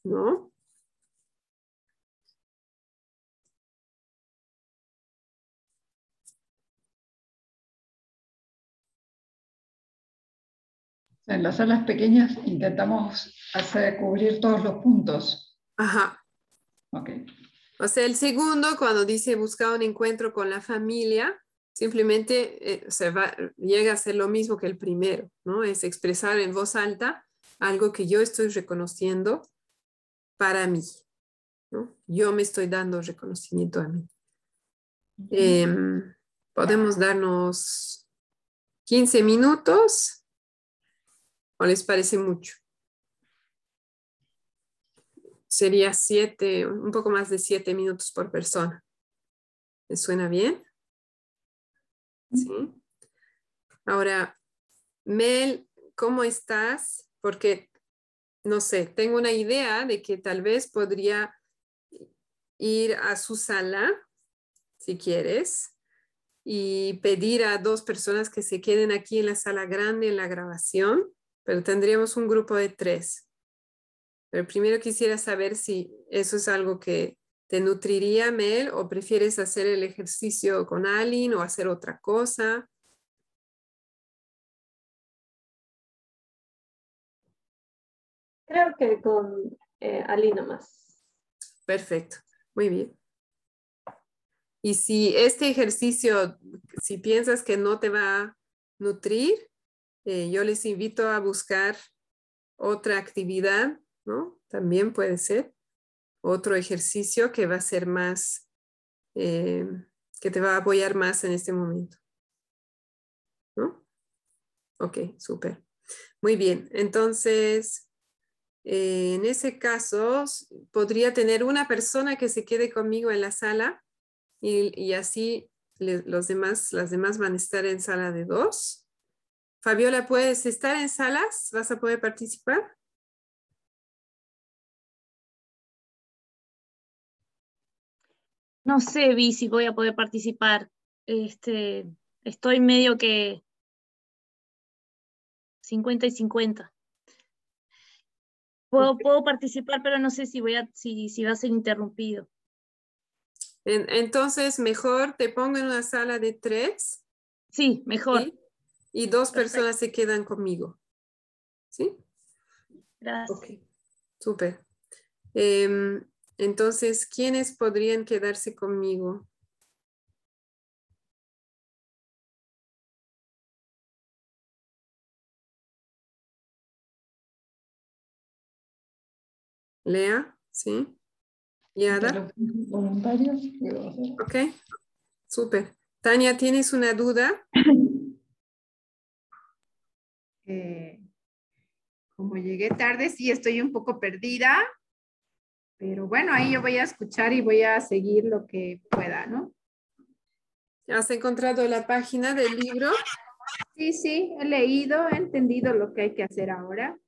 Speaker 1: ¿No?
Speaker 2: En las salas pequeñas intentamos hacer cubrir todos los puntos.
Speaker 1: Ajá.
Speaker 2: Ok.
Speaker 1: O sea, el segundo, cuando dice buscar un encuentro con la familia, simplemente eh, se va, llega a ser lo mismo que el primero, ¿no? Es expresar en voz alta algo que yo estoy reconociendo para mí, ¿no? Yo me estoy dando reconocimiento a mí. Em, podemos darnos 15 minutos ¿O les parece mucho? Sería siete, un poco más de siete minutos por persona. ¿Les suena bien? Sí. Ahora, Mel, ¿cómo estás? Porque no sé, tengo una idea de que tal vez podría ir a su sala, si quieres, y pedir a dos personas que se queden aquí en la sala grande en la grabación, pero tendríamos un grupo de tres. Pero primero quisiera saber si eso es algo que te nutriría, Mel, o prefieres hacer el ejercicio con Aline o hacer otra cosa.
Speaker 4: Creo que con eh, Aline más.
Speaker 1: Perfecto, muy bien. Y si este ejercicio, si piensas que no te va a nutrir, eh, yo les invito a buscar otra actividad, ¿no? También puede ser otro ejercicio que va a ser más, eh, que te va a apoyar más en este momento. ¿No? Ok, súper. Muy bien, entonces, eh, en ese caso, podría tener una persona que se quede conmigo en la sala y, así los demás, las demás van a estar en sala de dos. Fabiola, ¿puedes estar en salas? ¿Vas a poder participar?
Speaker 7: No sé, Vi, si voy a poder participar. Este, estoy medio que 50 y 50. Puedo, puedo participar, pero no sé si, voy a, si, si va a ser interrumpido.
Speaker 1: Entonces, mejor te pongo en una sala de tres.
Speaker 7: Sí, mejor.
Speaker 1: Y dos personas se quedan conmigo. ¿Sí?
Speaker 7: Gracias.
Speaker 1: Ok, súper. Em, entonces, ¿quiénes podrían quedarse conmigo? Lea, ¿sí? ¿Y Ada?
Speaker 2: Voluntarios.
Speaker 1: Ok, súper. Tania, ¿tienes una duda? *clears throat*
Speaker 8: Como llegué tarde, sí estoy un poco perdida, pero bueno, ahí yo voy a escuchar y voy a seguir lo que pueda, ¿no?
Speaker 1: ¿Has encontrado la página del libro?
Speaker 8: Sí, sí, he leído, he entendido lo que hay que hacer ahora,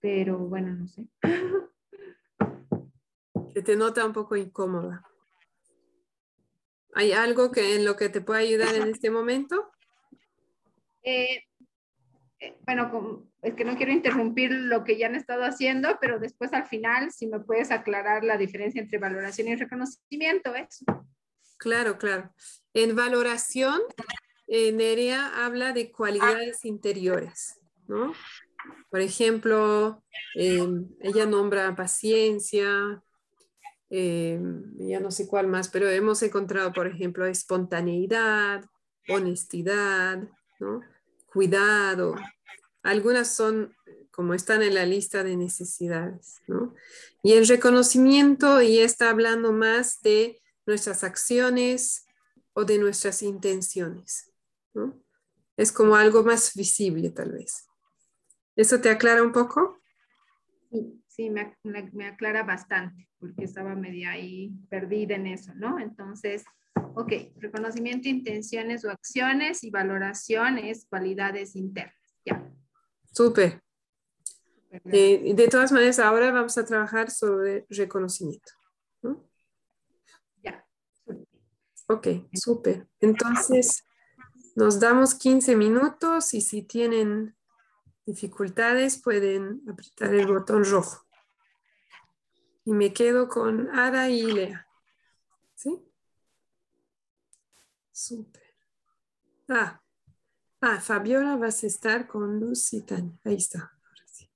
Speaker 8: pero bueno, no sé. *laughs*
Speaker 1: que te nota un poco incómoda. ¿Hay algo que en lo que te pueda ayudar en este momento?
Speaker 8: Eh, bueno, es que no quiero interrumpir lo que ya han estado haciendo, pero después al final, si me puedes aclarar la diferencia entre valoración y reconocimiento, eso.
Speaker 1: Claro, claro. En valoración, eh, Nerea habla de cualidades interiores, ¿no? Por ejemplo, ella nombra paciencia, eh, ya no sé cuál más, pero hemos encontrado, por ejemplo, espontaneidad, honestidad, cuidado. Algunas son como están en la lista de necesidades. Y el reconocimiento, y está hablando más de nuestras acciones o de nuestras intenciones. Es como algo más visible tal vez. ¿Eso te aclara un poco?
Speaker 8: Sí, sí, me, me, aclara bastante, porque estaba media ahí perdida en eso, ¿no? Entonces, ok, reconocimiento, intenciones o acciones y valoraciones, cualidades internas, ya.
Speaker 1: Súper. Eh, de todas maneras, ahora vamos a trabajar sobre reconocimiento. ¿no?
Speaker 8: Ya.
Speaker 1: Ok, súper. Entonces, nos damos 15 minutos y si tienen dificultades pueden apretar el botón rojo. Y me quedo con Ada y Lea. ¿Sí? Súper. Ah, ah, Fabiola vas a estar con Luz y Tania. Ahí está. sí.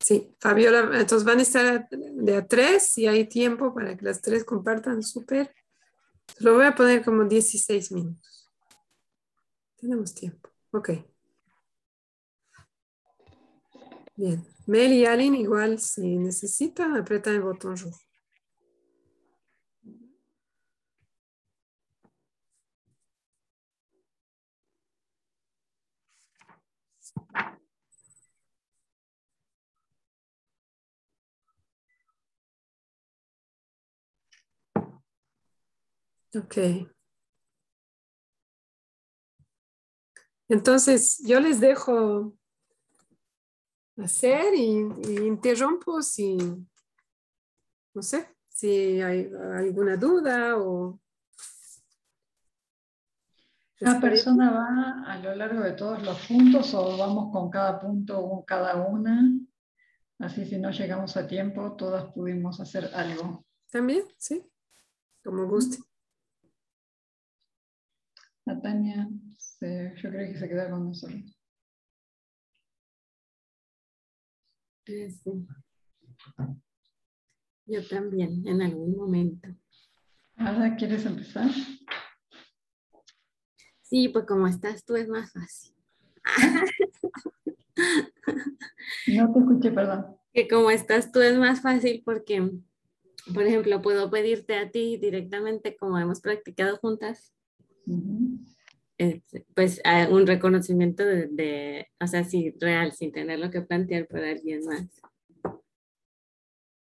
Speaker 1: sí, Fabiola, entonces van a estar de a tres y hay tiempo para que las tres compartan súper. Lo voy a poner como 16 minutos. Tenemos tiempo. Ok. Bien. Mel y Aline igual si necesitan apretan el botón rojo. Ok. Entonces, yo les dejo hacer y, interrumpo si, no sé, si hay alguna duda o...
Speaker 2: ¿La persona va a lo largo de todos los puntos o vamos con cada punto cada una? Así si no llegamos a tiempo, todas pudimos hacer algo.
Speaker 1: También, sí, como guste.
Speaker 2: Natania, yo creo que se queda con nosotros.
Speaker 5: Yo también, en algún momento.
Speaker 2: Ahora, ¿quieres empezar?
Speaker 5: Sí, pues como estás tú es más fácil.
Speaker 2: No te escuché, perdón.
Speaker 5: Que como estás tú es más fácil porque, por ejemplo, puedo pedirte a ti directamente como hemos practicado juntas pues un reconocimiento de, o sea, sí, real, sin tenerlo que plantear por alguien más.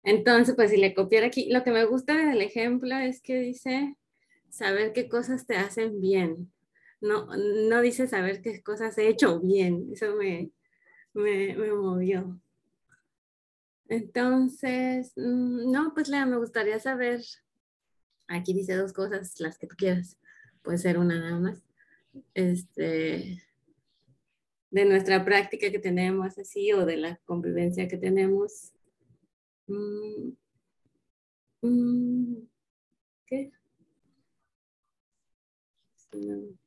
Speaker 5: Entonces, pues si le copiara aquí, lo que me gusta del ejemplo es que dice saber qué cosas te hacen bien. No, no dice saber qué cosas he hecho bien. Eso me, me, me movió. Entonces, mm, no, pues Lea, me gustaría saber, aquí dice dos cosas, las que tú quieras, puede ser una nada más este, de nuestra práctica que tenemos así o de la convivencia que tenemos. Mm, mm, ¿Qué?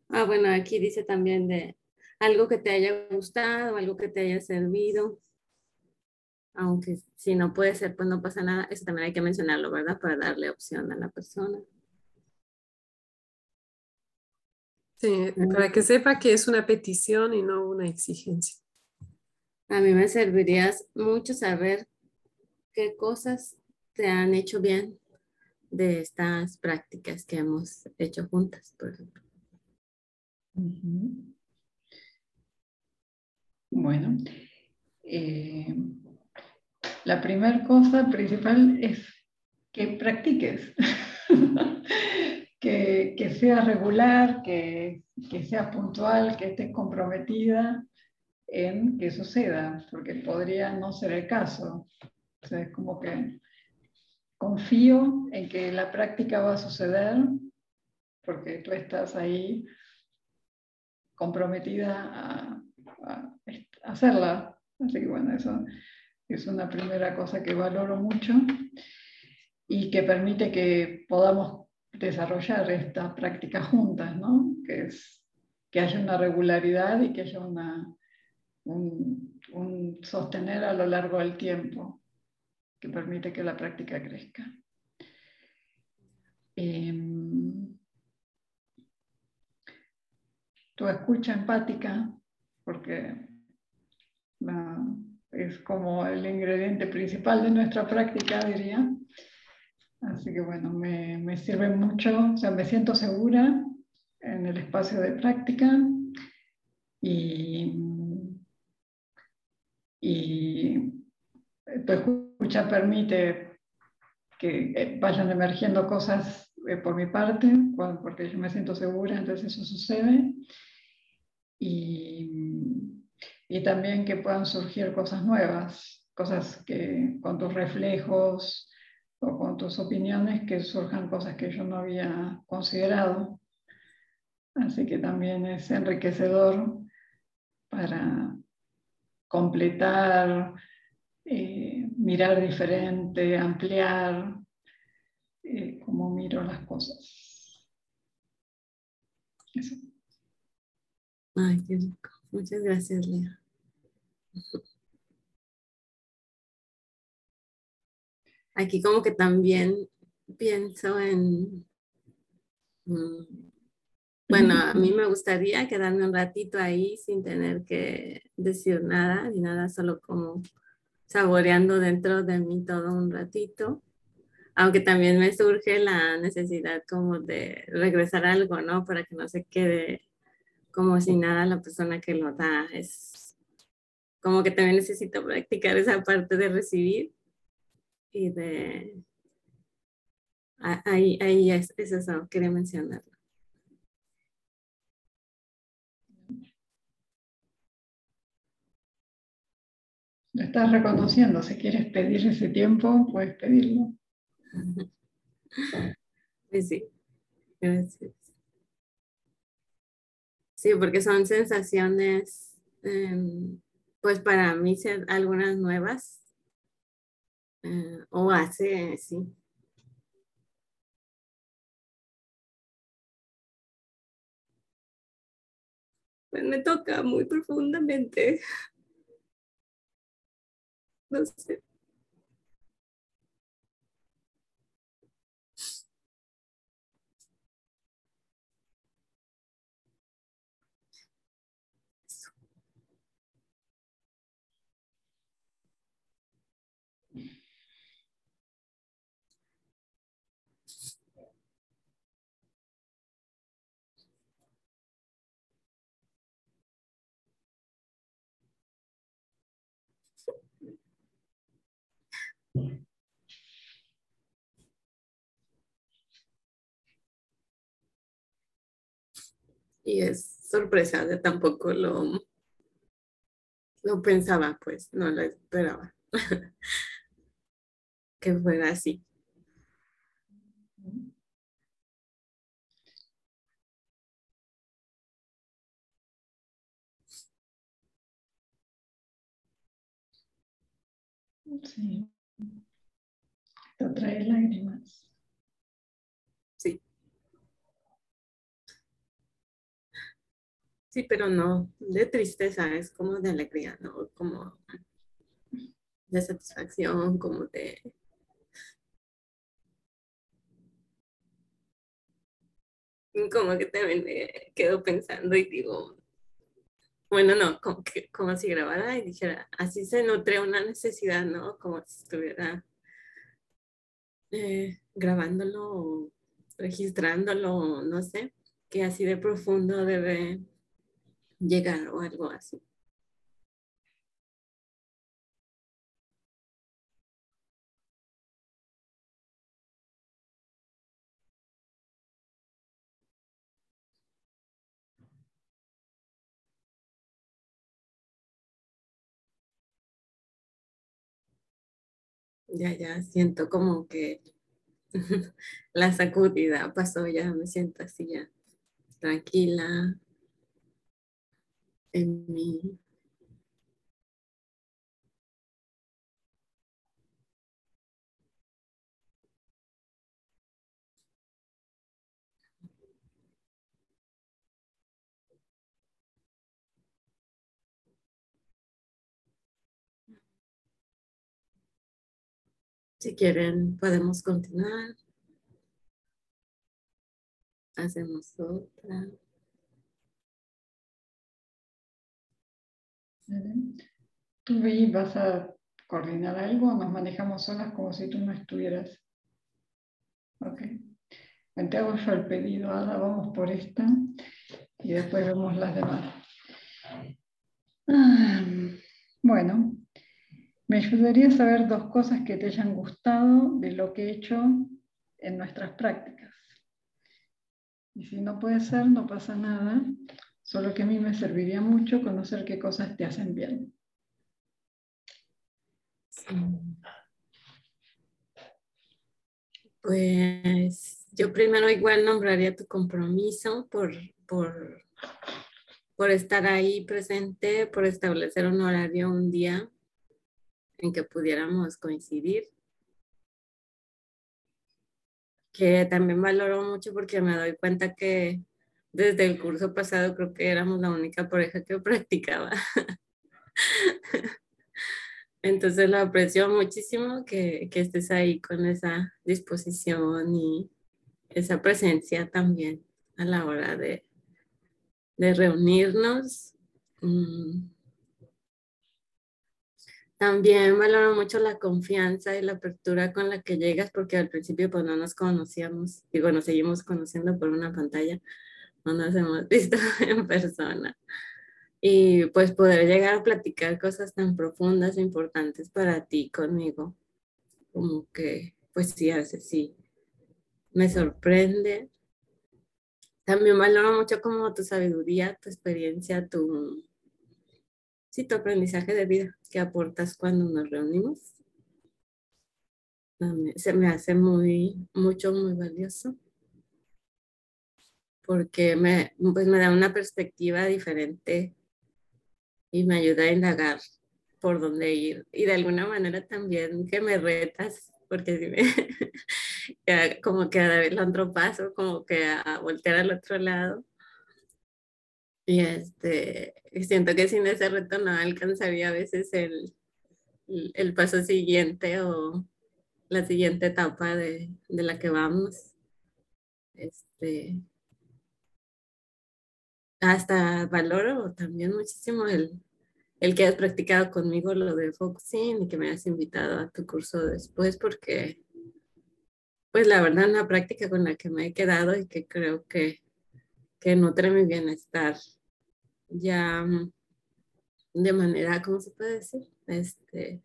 Speaker 5: Ah, bueno, aquí dice también de algo que te haya gustado, algo que te haya servido. Aunque si no puede ser, pues no pasa nada. Eso también hay que mencionarlo, ¿verdad? Para darle opción a la persona.
Speaker 1: Sí, para que sepa que es una petición y no una exigencia.
Speaker 5: A mí me serviría mucho saber qué cosas te han hecho bien de estas prácticas que hemos hecho juntas, por ejemplo.
Speaker 2: Bueno, eh, la primera cosa principal es que practiques. *laughs* que, sea regular, que, que sea puntual, que estés comprometida en que suceda, porque podría no ser el caso. O sea, es como que confío en que la práctica va a suceder porque tú estás ahí comprometida a, a, hacerla. Así que bueno, eso es una primera cosa que valoro mucho y que permite que podamos desarrollar esta práctica juntas, ¿no? Que es que haya una regularidad y que haya una, un, sostener a lo largo del tiempo que permite que la práctica crezca. Em, tu escucha empática, porque es como el ingrediente principal de nuestra práctica, diría. Así que bueno, me, me sirve mucho, o sea, me siento segura en el espacio de práctica y, y tu escucha permite que eh, vayan emergiendo cosas eh, por mi parte, porque yo me siento segura, entonces eso sucede. Y, y también que puedan surgir cosas nuevas, cosas que con tus reflejos, o con tus opiniones que surjan cosas que yo no había considerado. Así que también es enriquecedor para completar, eh, mirar diferente, ampliar eh, cómo miro las cosas.
Speaker 5: Eso. Ay, qué rico. Muchas gracias, Lea. Aquí como que también pienso en, mm, bueno, a mí me gustaría quedarme un ratito ahí sin tener que decir nada ni nada, solo como saboreando dentro de mí todo un ratito. Aunque también me surge la necesidad como de regresar algo, ¿no? Para que no se quede como si nada la persona que lo da. Es como que también necesito practicar esa parte de recibir y de... Ahí, ahí es, eso, quería mencionarlo.
Speaker 2: Lo estás reconociendo. Si quieres pedir ese tiempo, puedes pedirlo. *laughs*
Speaker 5: Sí, Gracias. Sí, porque son sensaciones, em, pues para mí, algunas nuevas. Eh, o hace, sí. Pues me toca muy profundamente. *laughs* No sé. Y es sorpresa, de tampoco lo, lo pensaba, pues no lo esperaba *laughs* que fuera así.
Speaker 2: Sí. Trae lágrimas.
Speaker 5: Sí. Sí, pero no de tristeza, es como de alegría, ¿no? Como de satisfacción, como de... Como que también me quedo pensando y digo, bueno, no, como, que, como si grabara y dijera, así se nutre una necesidad, ¿no? Como si estuviera eh, grabándolo, registrándolo, no sé, que así de profundo debe llegar o algo así. Ya, ya siento como que *laughs* la sacudida pasó, ya me siento así ya tranquila en mí. Si quieren, podemos continuar. Hacemos otra.
Speaker 2: ¿Tú Vi, vas a coordinar algo nos manejamos solas como si tú no estuvieras? Ok. Te hago yo el pedido, ahora vamos por esta y después vemos las demás. Ah, bueno, me ayudaría a saber dos cosas que te hayan gustado de lo que he hecho en nuestras prácticas. Y si no puede ser, no pasa nada, solo que a mí me serviría mucho conocer qué cosas te hacen bien.
Speaker 5: Pues yo primero igual nombraría tu compromiso por, por, por estar ahí presente, por establecer un horario un día en que pudiéramos coincidir. Que también valoro mucho porque me doy cuenta que desde el curso pasado creo que éramos la única pareja que *laughs* practicaba. Entonces lo aprecio muchísimo que, que, estés ahí con esa disposición y esa presencia también a la hora de, de reunirnos. Mm, también valoro mucho la confianza y la apertura con la que llegas porque al principio pues no nos conocíamos, digo, nos seguimos conociendo por una pantalla, no nos hemos *laughs* visto en persona. Y pues poder llegar a platicar cosas tan profundas e importantes para ti conmigo, como que pues sí, hace sí, me sorprende. También valoro mucho como tu sabiduría, tu experiencia, tu sí, tu aprendizaje de vida que aportas cuando nos reunimos. Se me hace muy, mucho, muy valioso porque me, pues me da una perspectiva diferente y me ayuda a indagar por dónde ir. Y de alguna manera también que me retas, porque si me, *laughs* como que a dar el otro paso, como que a voltear al otro lado. Y este, siento que sin ese reto no alcanzaría a veces el, el paso siguiente o la siguiente etapa de, de la que vamos. Este, hasta valoro también muchísimo el, el que has practicado conmigo lo de focusing y que me has invitado a tu curso después porque pues la verdad una práctica con la que me he quedado y que creo que, que nutre mi bienestar ya mm, de manera, ¿cómo se puede decir? Este,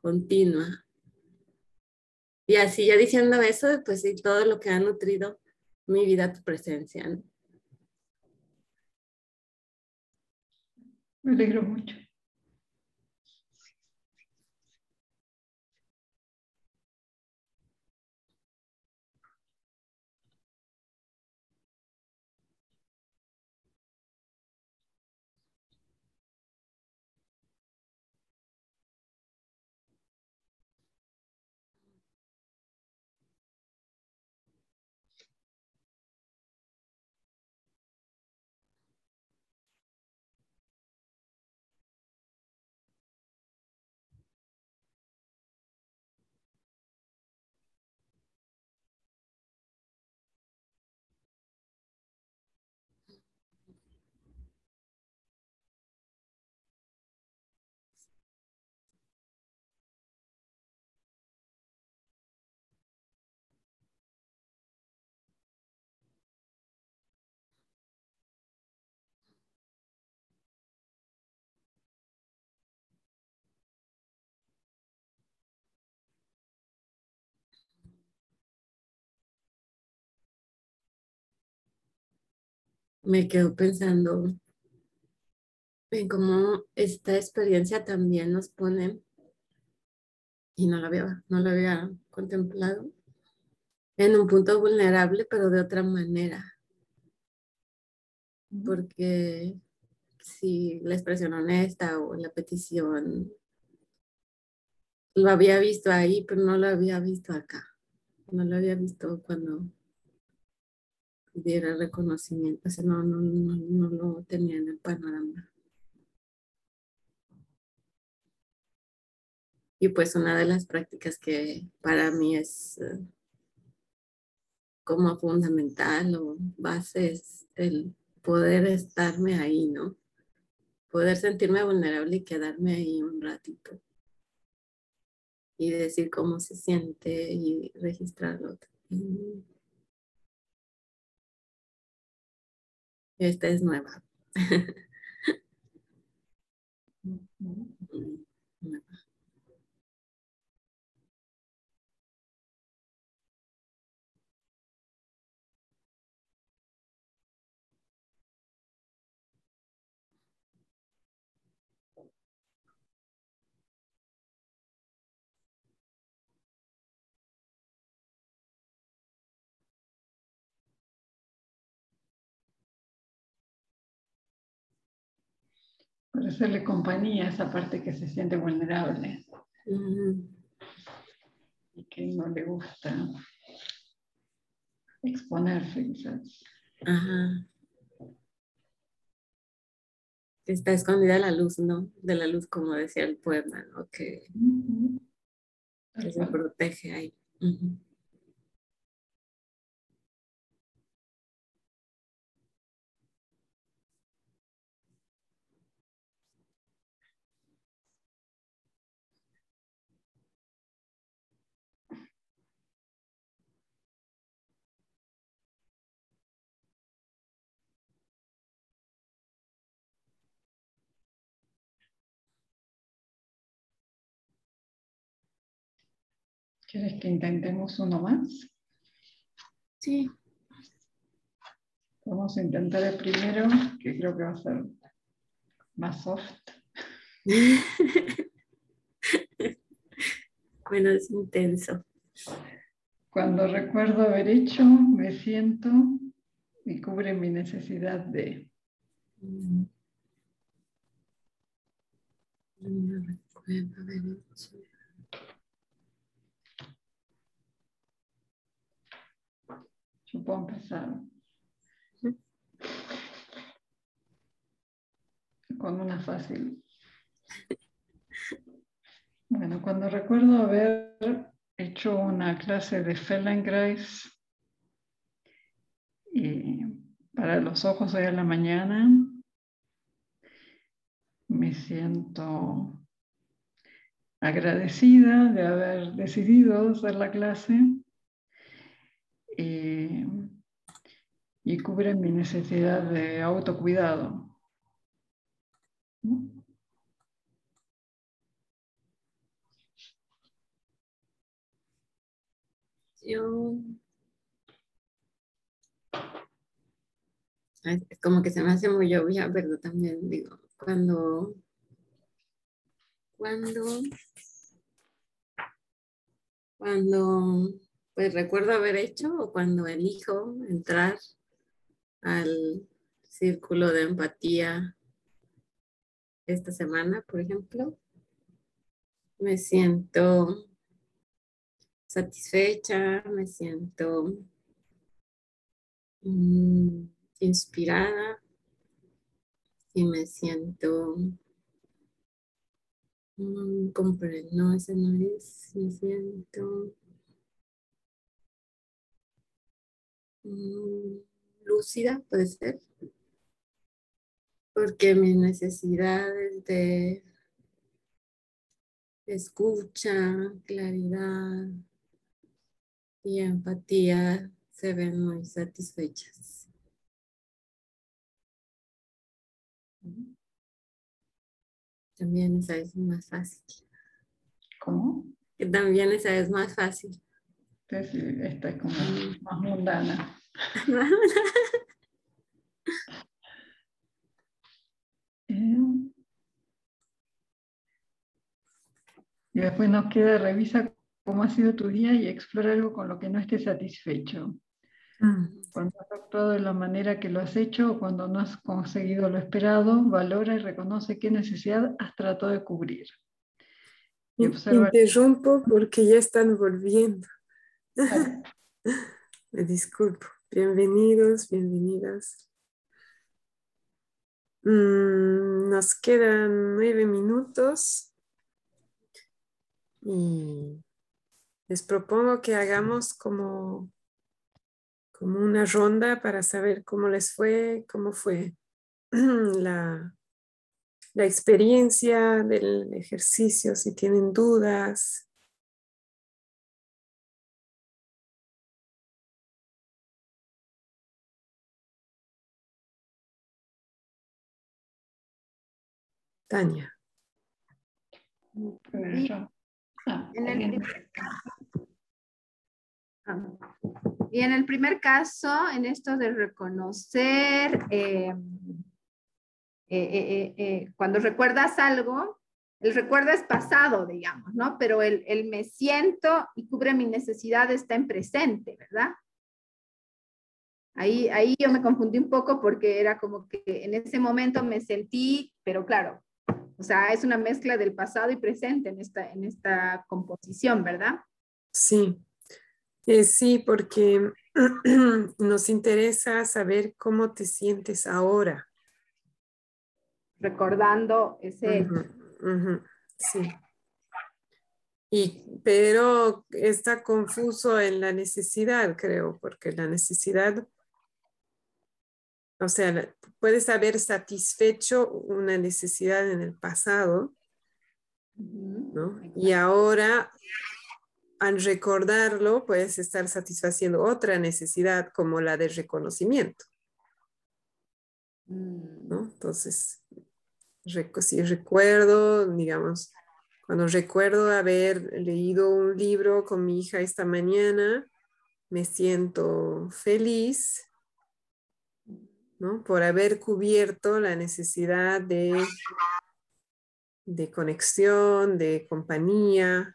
Speaker 5: continua. Y así ya diciendo eso, pues sí, todo lo que ha nutrido mi vida, tu presencia.
Speaker 2: Me alegro mucho.
Speaker 5: Me quedo pensando en cómo esta experiencia también nos pone, y no la había, no lo había contemplado, en un punto vulnerable, pero de otra manera. Porque si la expresión honesta o la petición lo había visto ahí, pero no lo había visto acá. No lo había visto cuando diera reconocimiento, o sea, no, no, no, no lo tenía en el panorama. Y pues una de las prácticas que para mí es eh, como fundamental o base es el poder estarme ahí, ¿no? Poder sentirme vulnerable y quedarme ahí un ratito. Y decir cómo se siente y registrarlo. Esta es nueva. *laughs*
Speaker 2: hacerle compañía a esa parte que se siente vulnerable y que no le gusta exponerse quizás.
Speaker 5: Ajá. Está escondida la luz, ¿no? De la luz, como decía el poema, ¿no? Que, se protege ahí.
Speaker 2: ¿Quieres que intentemos uno más?
Speaker 5: Sí.
Speaker 2: Vamos a intentar el primero, que creo que va a ser más soft. *laughs*
Speaker 5: bueno, es intenso.
Speaker 2: Cuando recuerdo haber hecho, me siento y cubre mi necesidad de. No recuerdo haber hecho. Yo puedo empezar. Con una fácil. Bueno, cuando recuerdo haber hecho una clase de Feldenkrais y para los ojos hoy a la mañana, me siento agradecida de haber decidido hacer la clase y, y cubre mi necesidad de autocuidado.
Speaker 5: Yo como que se me hace muy obvia, pero también digo, cuando, cuando, cuando, pues recuerdo haber hecho cuando elijo entrar al círculo de empatía esta semana, por ejemplo, me siento satisfecha, me siento mm, inspirada y me siento mm, comprendo, no, ese no es, me siento lúcida, puede ser, porque mis necesidades de escucha, claridad y empatía se ven muy satisfechas. También esa es más fácil.
Speaker 2: ¿Cómo?
Speaker 5: Que también esa es más fácil.
Speaker 2: esta es como más mundana. Eh, *laughs* y después nos queda, revisa cómo ha sido tu día y explora algo con lo que no estés satisfecho. Mm. Cuando has actuado de la manera que lo has hecho o cuando no has conseguido lo esperado, valora y reconoce qué necesidad has tratado de cubrir.
Speaker 1: Interrumpo porque ya están volviendo. *laughs* Me disculpo. Bienvenidos, bienvenidas. Mm, nos quedan nueve minutos y les propongo que hagamos como como una ronda para saber cómo les fue, cómo fue *clears throat* la, la experiencia del ejercicio, si tienen dudas. Tania.
Speaker 8: En el, y en el primer caso, en esto de reconocer, eh, eh, eh, cuando recuerdas algo, el recuerdo es pasado, digamos, ¿no? Pero el, el, me siento y cubre mi necesidad está en presente, ¿verdad? Ahí, ahí yo me confundí un poco porque era como que en ese momento me sentí, pero claro, o sea, es una mezcla del pasado y presente en esta, en esta composición, ¿verdad?
Speaker 1: Sí, eh, sí, porque *clears throat* nos interesa saber cómo te sientes ahora.
Speaker 8: Recordando ese...
Speaker 1: sí. Y, pero está confuso en la necesidad, creo, porque la necesidad, o sea, puedes haber satisfecho una necesidad en el pasado, ¿no? Y ahora al recordarlo, puedes estar satisfaciendo otra necesidad como la de reconocimiento. Mm. ¿no? Entonces, si recuerdo, digamos, cuando recuerdo haber leído un libro con mi hija esta mañana, me siento feliz ¿no? por haber cubierto la necesidad de de conexión, de compañía.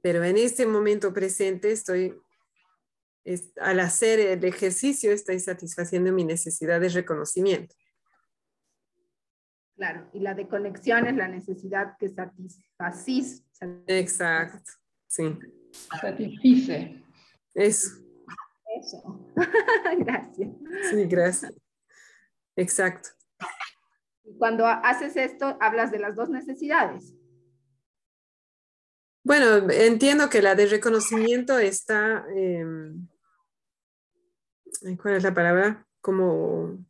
Speaker 1: Pero en este momento presente estoy, al hacer el ejercicio, estoy satisfaciendo mi necesidad de reconocimiento.
Speaker 8: Claro, y la de conexión es la necesidad que satisfacís.
Speaker 1: Exacto, sí.
Speaker 2: Satisfice.
Speaker 1: Eso.
Speaker 8: Eso. *laughs* gracias.
Speaker 1: Sí, gracias. Exacto.
Speaker 8: Cuando haces esto, hablas de las dos necesidades.
Speaker 1: Bueno, entiendo que la de reconocimiento está, em, ¿cuál es la palabra? Como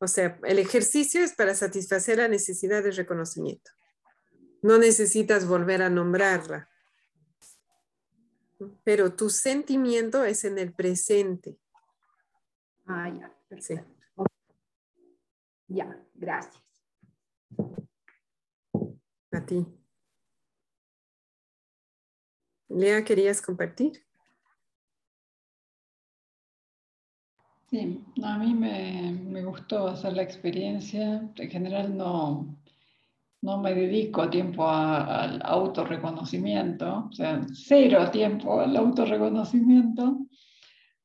Speaker 1: O sea, el ejercicio es para satisfacer la necesidad de reconocimiento. No necesitas volver a nombrarla. Pero tu sentimiento es en el presente.
Speaker 8: Ah, ya. Sí. Ya, gracias.
Speaker 1: A ti. Lea, ¿querías compartir?
Speaker 2: Sí, a mí me, gustó hacer la experiencia. En general no, no me dedico tiempo al autorreconocimiento, o sea, cero tiempo al autorreconocimiento.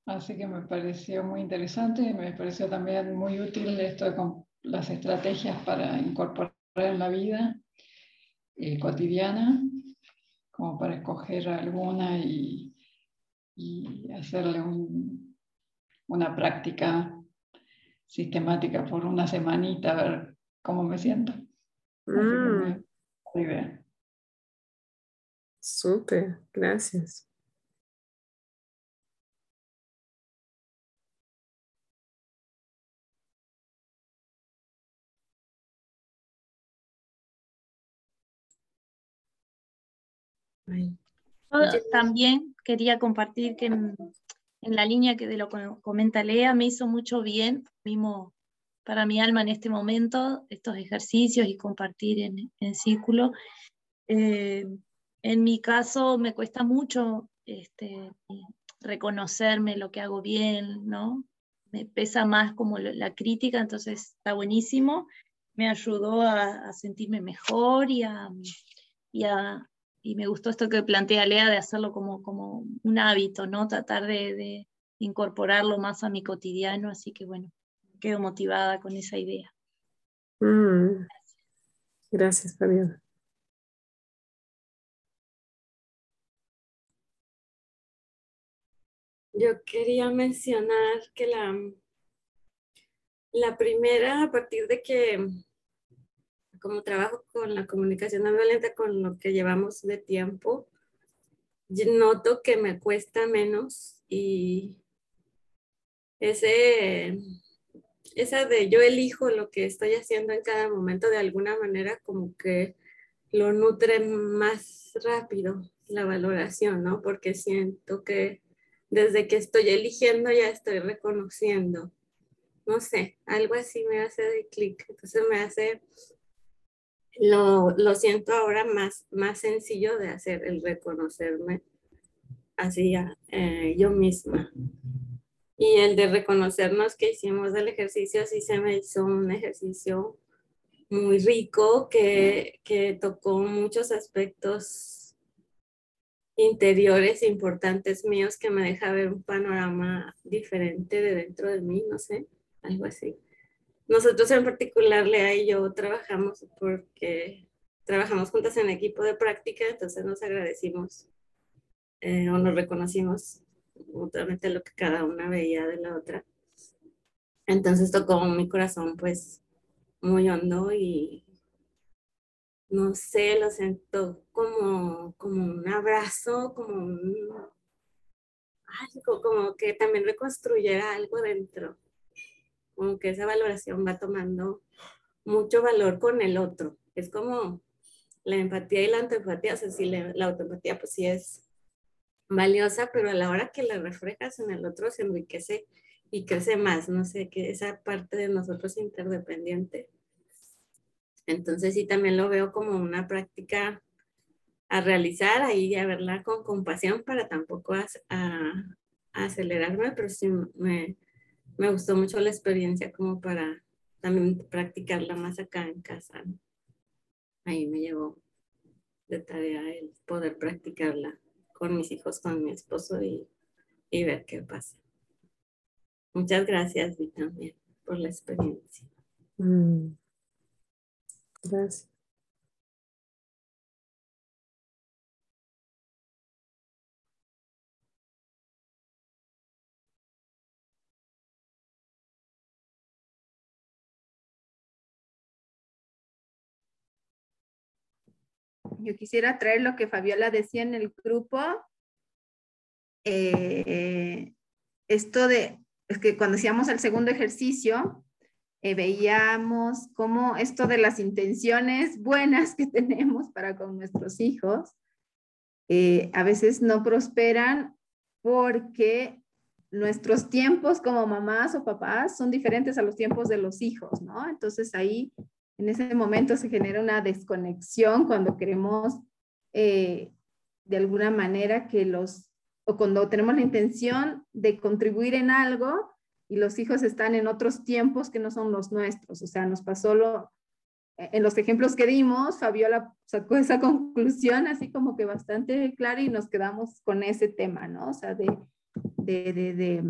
Speaker 2: Así que me pareció muy interesante y me pareció también muy útil esto de las estrategias para incorporar en la vida eh, cotidiana, como para escoger alguna y, hacerle un, una práctica sistemática por una semanita, a ver cómo me siento. Mm.
Speaker 1: Súper, gracias.
Speaker 7: también quería compartir que en la línea que de lo que comenta Lea, me hizo mucho bien mismo para mi alma en este momento estos ejercicios y compartir en, círculo. Eh, en mi caso me cuesta mucho este, reconocerme lo que hago bien, ¿no? Me pesa más como la crítica, entonces está buenísimo. Me ayudó a, sentirme mejor y a, y a, y me gustó esto que plantea Lea de hacerlo como, como un hábito, ¿no? Tratar de, incorporarlo más a mi cotidiano, así que bueno, quedo motivada con esa idea.
Speaker 1: Mm. Gracias, Fabiola.
Speaker 5: Yo quería mencionar que la, la primera, a partir de que como trabajo con la comunicación no violenta, con lo que llevamos de tiempo, noto que me cuesta menos y ese, esa de yo elijo lo que estoy haciendo en cada momento de alguna manera como que lo nutre más rápido la valoración, ¿no? Porque siento que desde que estoy eligiendo ya estoy reconociendo. No sé, algo así me hace de clic. Entonces me hace lo, lo, siento ahora más, más sencillo de hacer, el reconocerme así eh, yo misma. Y el de reconocernos que hicimos el ejercicio, sí se me hizo un ejercicio muy rico que, que tocó muchos aspectos interiores importantes míos que me deja ver un panorama diferente de dentro de mí, no sé, algo así. Nosotros en particular, Lea y yo trabajamos porque trabajamos juntas en equipo de práctica, entonces nos agradecimos eh, o nos reconocimos mutuamente lo que cada una veía de la otra. Entonces tocó mi corazón pues muy hondo y no sé, lo siento como, como un abrazo, como un, algo, como que también reconstruyera algo dentro como que esa valoración va tomando mucho valor con el otro. Es como la empatía y la autoempatía, o sea, si la, autoempatía pues sí es valiosa, pero a la hora que la reflejas en el otro se enriquece y crece más, no sé, que esa parte de nosotros interdependiente. Entonces sí, también lo veo como una práctica a realizar ahí, a verla con compasión para tampoco a, acelerarme, pero sí me, me gustó mucho la experiencia como para también practicarla más acá en casa. Ahí me llevó de tarea el poder practicarla con mis hijos, con mi esposo y, ver qué pasa. Muchas gracias, Vi, también por la experiencia. Mm.
Speaker 1: Gracias.
Speaker 8: Yo quisiera traer lo que Fabiola decía en el grupo. Eh, esto de, es que cuando hacíamos el segundo ejercicio, eh, veíamos cómo esto de las intenciones buenas que *laughs* tenemos para con nuestros hijos, eh, a veces no prosperan porque nuestros tiempos como mamás o papás son diferentes a los tiempos de los hijos, ¿no? Entonces ahí en ese momento se genera una desconexión cuando queremos eh, de alguna manera que los, o cuando tenemos la intención de contribuir en algo y los hijos están en otros tiempos que no son los nuestros. O sea, nos pasó lo, en los ejemplos que dimos, Fabiola sacó esa *laughs* conclusión así como que bastante clara y nos quedamos con ese tema, ¿no? O sea, de, de, de,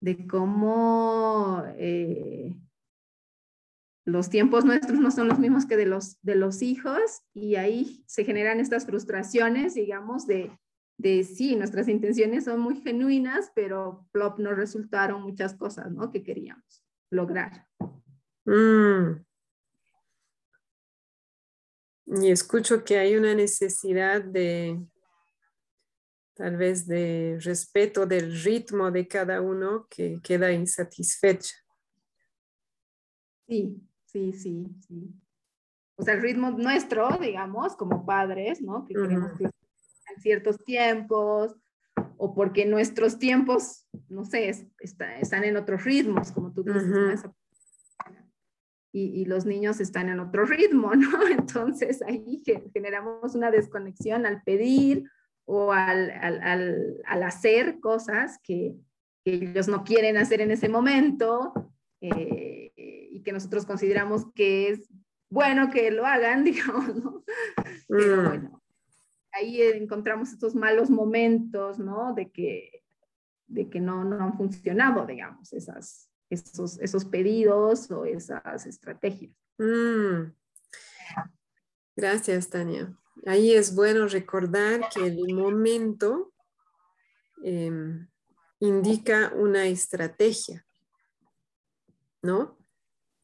Speaker 8: de, cómo... Eh, los tiempos nuestros no son los mismos que de los, de los hijos y ahí se generan estas frustraciones, digamos, de, de sí, nuestras intenciones son muy genuinas, pero plop no resultaron muchas cosas, ¿no? Que queríamos lograr. Mm.
Speaker 1: Y escucho que hay una necesidad de, tal vez, de respeto del ritmo de cada uno que queda insatisfecha.
Speaker 8: Sí, Sí, sí, sí. O sea, el ritmo nuestro, digamos, como padres, ¿no? Que queremos que en ciertos tiempos, o porque nuestros tiempos, no sé, están en otros ritmos, como tú dices, y, los niños están en otro ritmo, *laughs* ¿no? Entonces ahí generamos una desconexión al pedir o al, hacer cosas que, ellos no quieren hacer en ese momento. Eh, y que nosotros consideramos que es bueno que lo hagan, *laughs* digamos, ¿no? Pero mm. bueno, ahí encontramos estos malos momentos, ¿no? De que, de que no, no han funcionado, digamos, esas, esos, esos pedidos o esas estrategias. Mm.
Speaker 1: Gracias, Tania. Ahí es bueno recordar que el momento em, indica una estrategia, ¿no?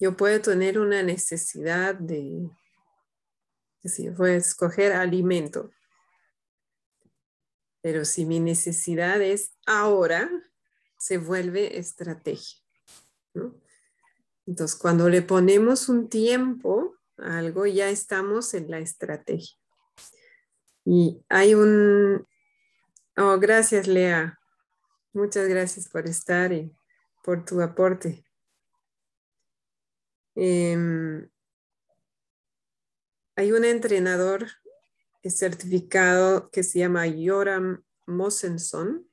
Speaker 1: Yo puedo tener una necesidad de, si voy escoger alimento, pero si mi necesidad es ahora, se vuelve estrategia. Entonces, cuando le ponemos un tiempo a algo, ya estamos en la estrategia. Y hay un... Oh, gracias, Lea. Muchas gracias por estar y por tu aporte. Em, hay un entrenador certificado que se llama Joram Mosenson,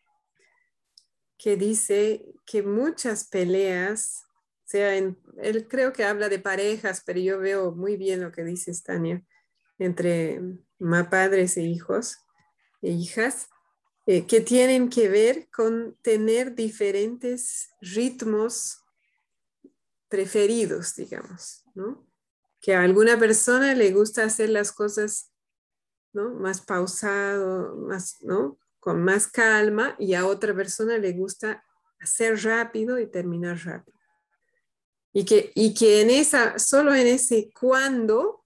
Speaker 1: que dice que muchas peleas, sea en, él creo que habla de parejas, pero yo veo muy bien lo que dice Stania, entre padres e hijos e hijas, eh, que tienen que ver con tener diferentes ritmos preferidos, digamos, ¿no? Que a alguna persona le gusta hacer las cosas, ¿no? Más pausado, más, ¿no? Con más calma y a otra persona le gusta hacer rápido y terminar rápido. Y que, y que en esa, solo en ese cuando,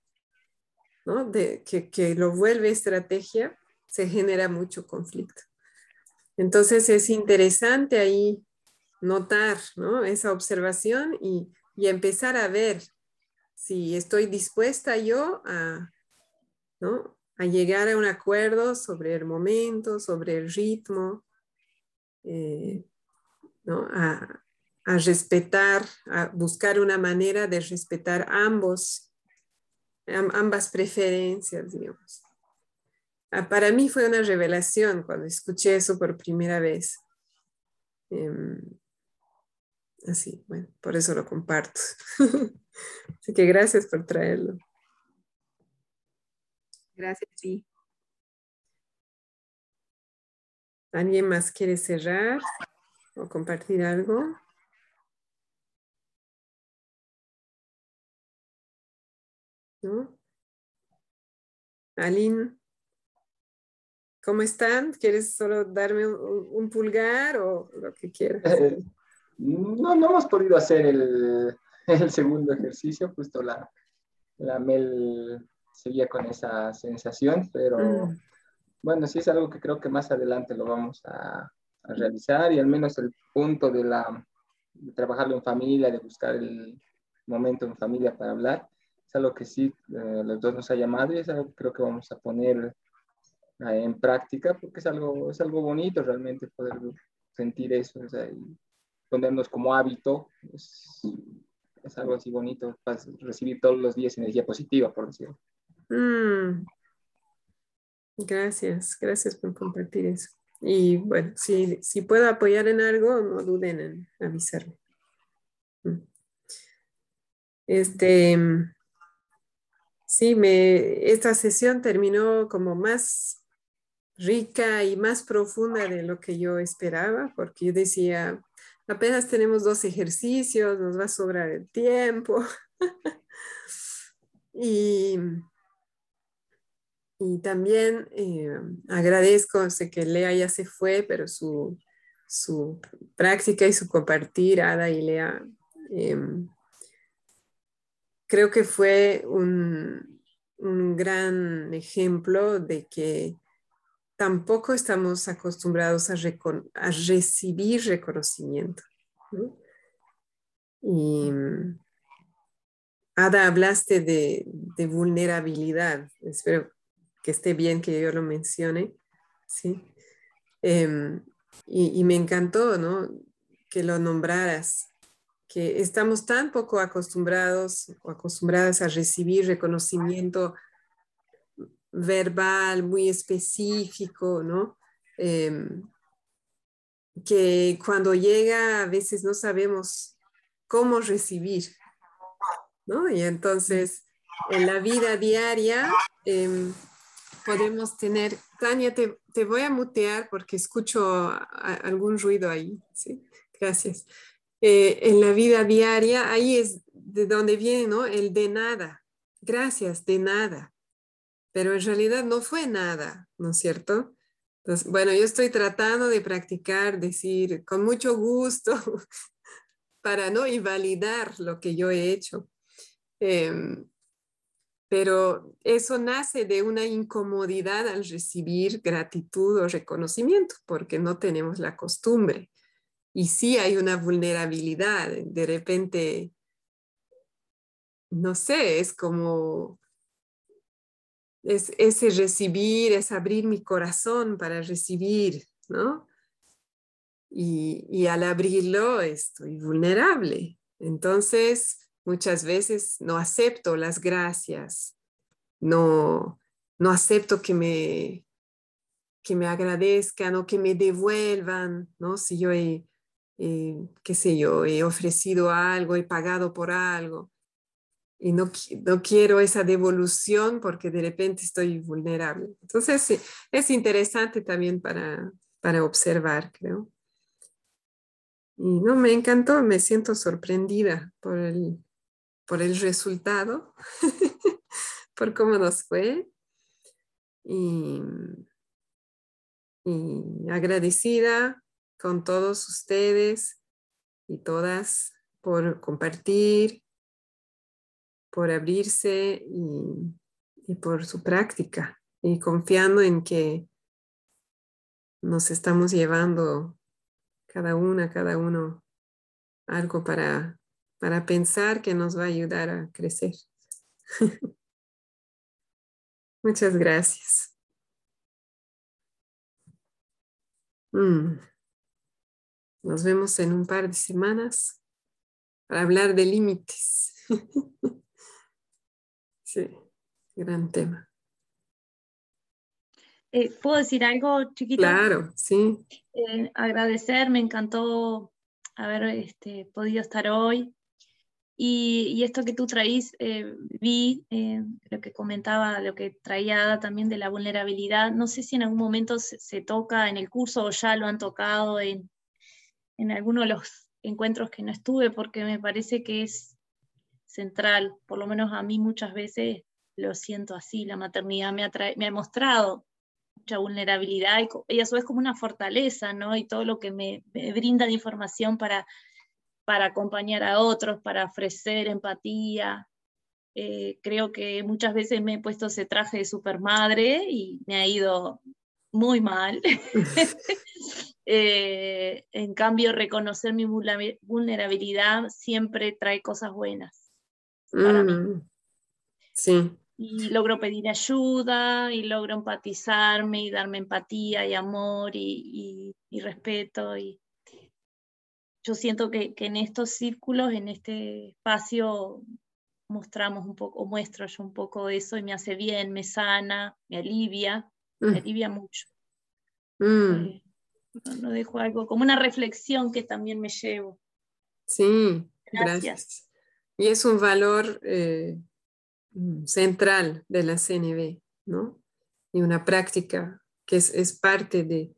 Speaker 1: ¿no? De, que, que lo vuelve estrategia, se genera mucho conflicto. Entonces es interesante ahí notar ¿no? esa observación y, empezar a ver si estoy dispuesta yo a, llegar a un acuerdo sobre el momento, sobre el ritmo, eh, a, respetar, a buscar una manera de respetar ambos, ambas preferencias, digamos. Ah, para mí fue una revelación cuando escuché eso por primera vez. Em, Así, bueno, por eso lo comparto. *laughs* Así que gracias por traerlo.
Speaker 8: Gracias, sí.
Speaker 1: ¿Alguien más quiere cerrar o compartir algo? ¿No? Aline, ¿cómo están? ¿Quieres solo darme un, pulgar o lo que quieras?
Speaker 6: No, no hemos podido hacer *laughs* el, segundo ejercicio, justo la, la Mel seguía con esa sensación, pero mm. bueno, sí es algo que creo que más adelante lo vamos a, realizar y al menos el punto de, la, de trabajarlo en familia, de buscar el momento en familia para hablar, es algo que sí eh, los dos nos ha llamado y es algo que creo que vamos a poner eh, en práctica porque es algo, es algo bonito realmente poder sentir eso, o sea, y ponernos como hábito, es, es algo así bonito, para recibir todos los días energía positiva, por decirlo.
Speaker 1: Mm. Gracias, gracias por compartir eso. Y bueno, si, si puedo apoyar en algo, no duden en avisarme. Mm. Este, sí, me, esta sesión terminó como más rica y más profunda de lo que yo esperaba, porque yo decía, apenas tenemos dos ejercicios, nos va a sobrar el tiempo. *laughs* y y también eh, agradezco, sé que Lea ya se fue, pero su, su práctica y su compartir, Ada y Lea, em, creo que fue un, un, gran ejemplo de que tampoco estamos acostumbrados a, recibir reconocimiento. Y Ada, hablaste de, vulnerabilidad. Espero que esté bien que yo lo mencione, ¿sí? Em, y, me encantó, ¿no? Que lo nombraras, que estamos tan poco acostumbrados o acostumbradas a recibir reconocimiento verbal muy específico, ¿no? Em, que cuando llega a veces no sabemos cómo recibir, ¿no? Y entonces en la vida diaria em, podemos tener. Tania, te, te, voy a mutear porque escucho algún ruido ahí. ¿sí? Gracias. Eh, en la vida diaria, ahí es de donde viene ¿no? el de nada. Gracias, de nada. Pero en realidad no fue nada, ¿no es cierto? Bueno, yo estoy tratando de practicar, decir con mucho gusto *laughs* para no invalidar lo que yo he hecho. Eh, pero eso nace de una incomodidad al recibir gratitud o reconocimiento, porque no tenemos la costumbre. Y sí hay una vulnerabilidad, de repente, no sé, es como es ese recibir, es abrir mi corazón para recibir, ¿no? Y, y al abrirlo estoy vulnerable. Entonces, Muchas veces no acepto las gracias, no, no acepto que me, que me agradezcan o que me devuelvan, ¿no? Si yo he, qué sé yo, he ofrecido algo, he pagado por algo y no, no quiero esa devolución porque de repente estoy vulnerable. Entonces, sí, es interesante también para, para observar, creo. Y no, me encantó, me siento sorprendida por el, por el resultado, *laughs* por cómo nos fue. Y, agradecida con todos ustedes y todas por compartir, por abrirse y, por su práctica y confiando en que nos estamos llevando cada una, cada uno algo para para pensar que nos va a ayudar a crecer. *laughs* Muchas gracias. Mm. Nos vemos en un par de semanas para hablar de límites. *laughs* sí, gran tema.
Speaker 7: Eh, ¿Puedo decir algo chiquito?
Speaker 1: Claro, sí.
Speaker 7: Eh, agradecer, me encantó haber este, podido estar hoy. Y, esto que tú traís, eh, vi lo que comentaba, lo que traía también de la vulnerabilidad. No sé si en algún momento se, toca en el curso o ya lo han tocado en, en alguno de los encuentros que no estuve, porque me parece que es central, por lo menos a mí muchas veces lo siento así, la maternidad me ha, me ha mostrado mucha vulnerabilidad y, eso es como una fortaleza, ¿no? Y todo lo que me, brinda de información para, para acompañar a otros, para ofrecer empatía. Eh, creo que muchas veces me he puesto ese traje de supermadre y me ha ido muy mal. *laughs* *laughs* Eh, en cambio, reconocer mi vulnerabilidad siempre trae cosas buenas para mí. Mm,
Speaker 1: sí
Speaker 7: y logro pedir ayuda y logro empatizarme y darme empatía y amor y, respeto. Y yo siento que, en estos círculos, en este espacio, mostramos un poco, muestro yo un poco eso y me hace bien, me sana, me alivia, me mm. alivia mucho. Mm. Eh, no, dejo algo, como una reflexión que también me llevo.
Speaker 1: Sí, gracias. Y es un valor eh, Mm, central de la CNV, ¿no? Y una práctica que es, parte de...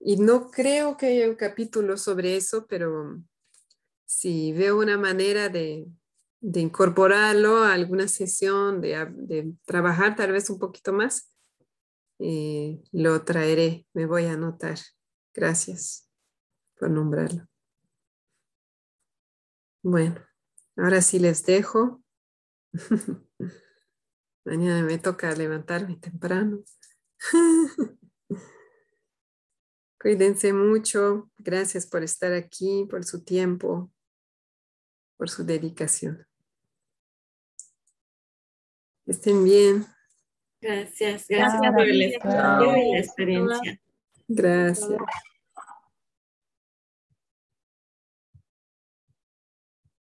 Speaker 1: Y no creo que haya un capítulo sobre eso, pero si veo una manera de, incorporarlo a alguna sesión, de, trabajar tal vez un poquito más, eh, lo traeré, me voy a anotar. Gracias por nombrarlo. Bueno, ahora sí les dejo. *laughs* Mañana me toca levantarme temprano. *laughs* Cuídense mucho. Gracias por estar aquí, por su tiempo, por su dedicación. Estén bien.
Speaker 5: Gracias, gracias por el espacio y la experiencia.
Speaker 1: Gracias.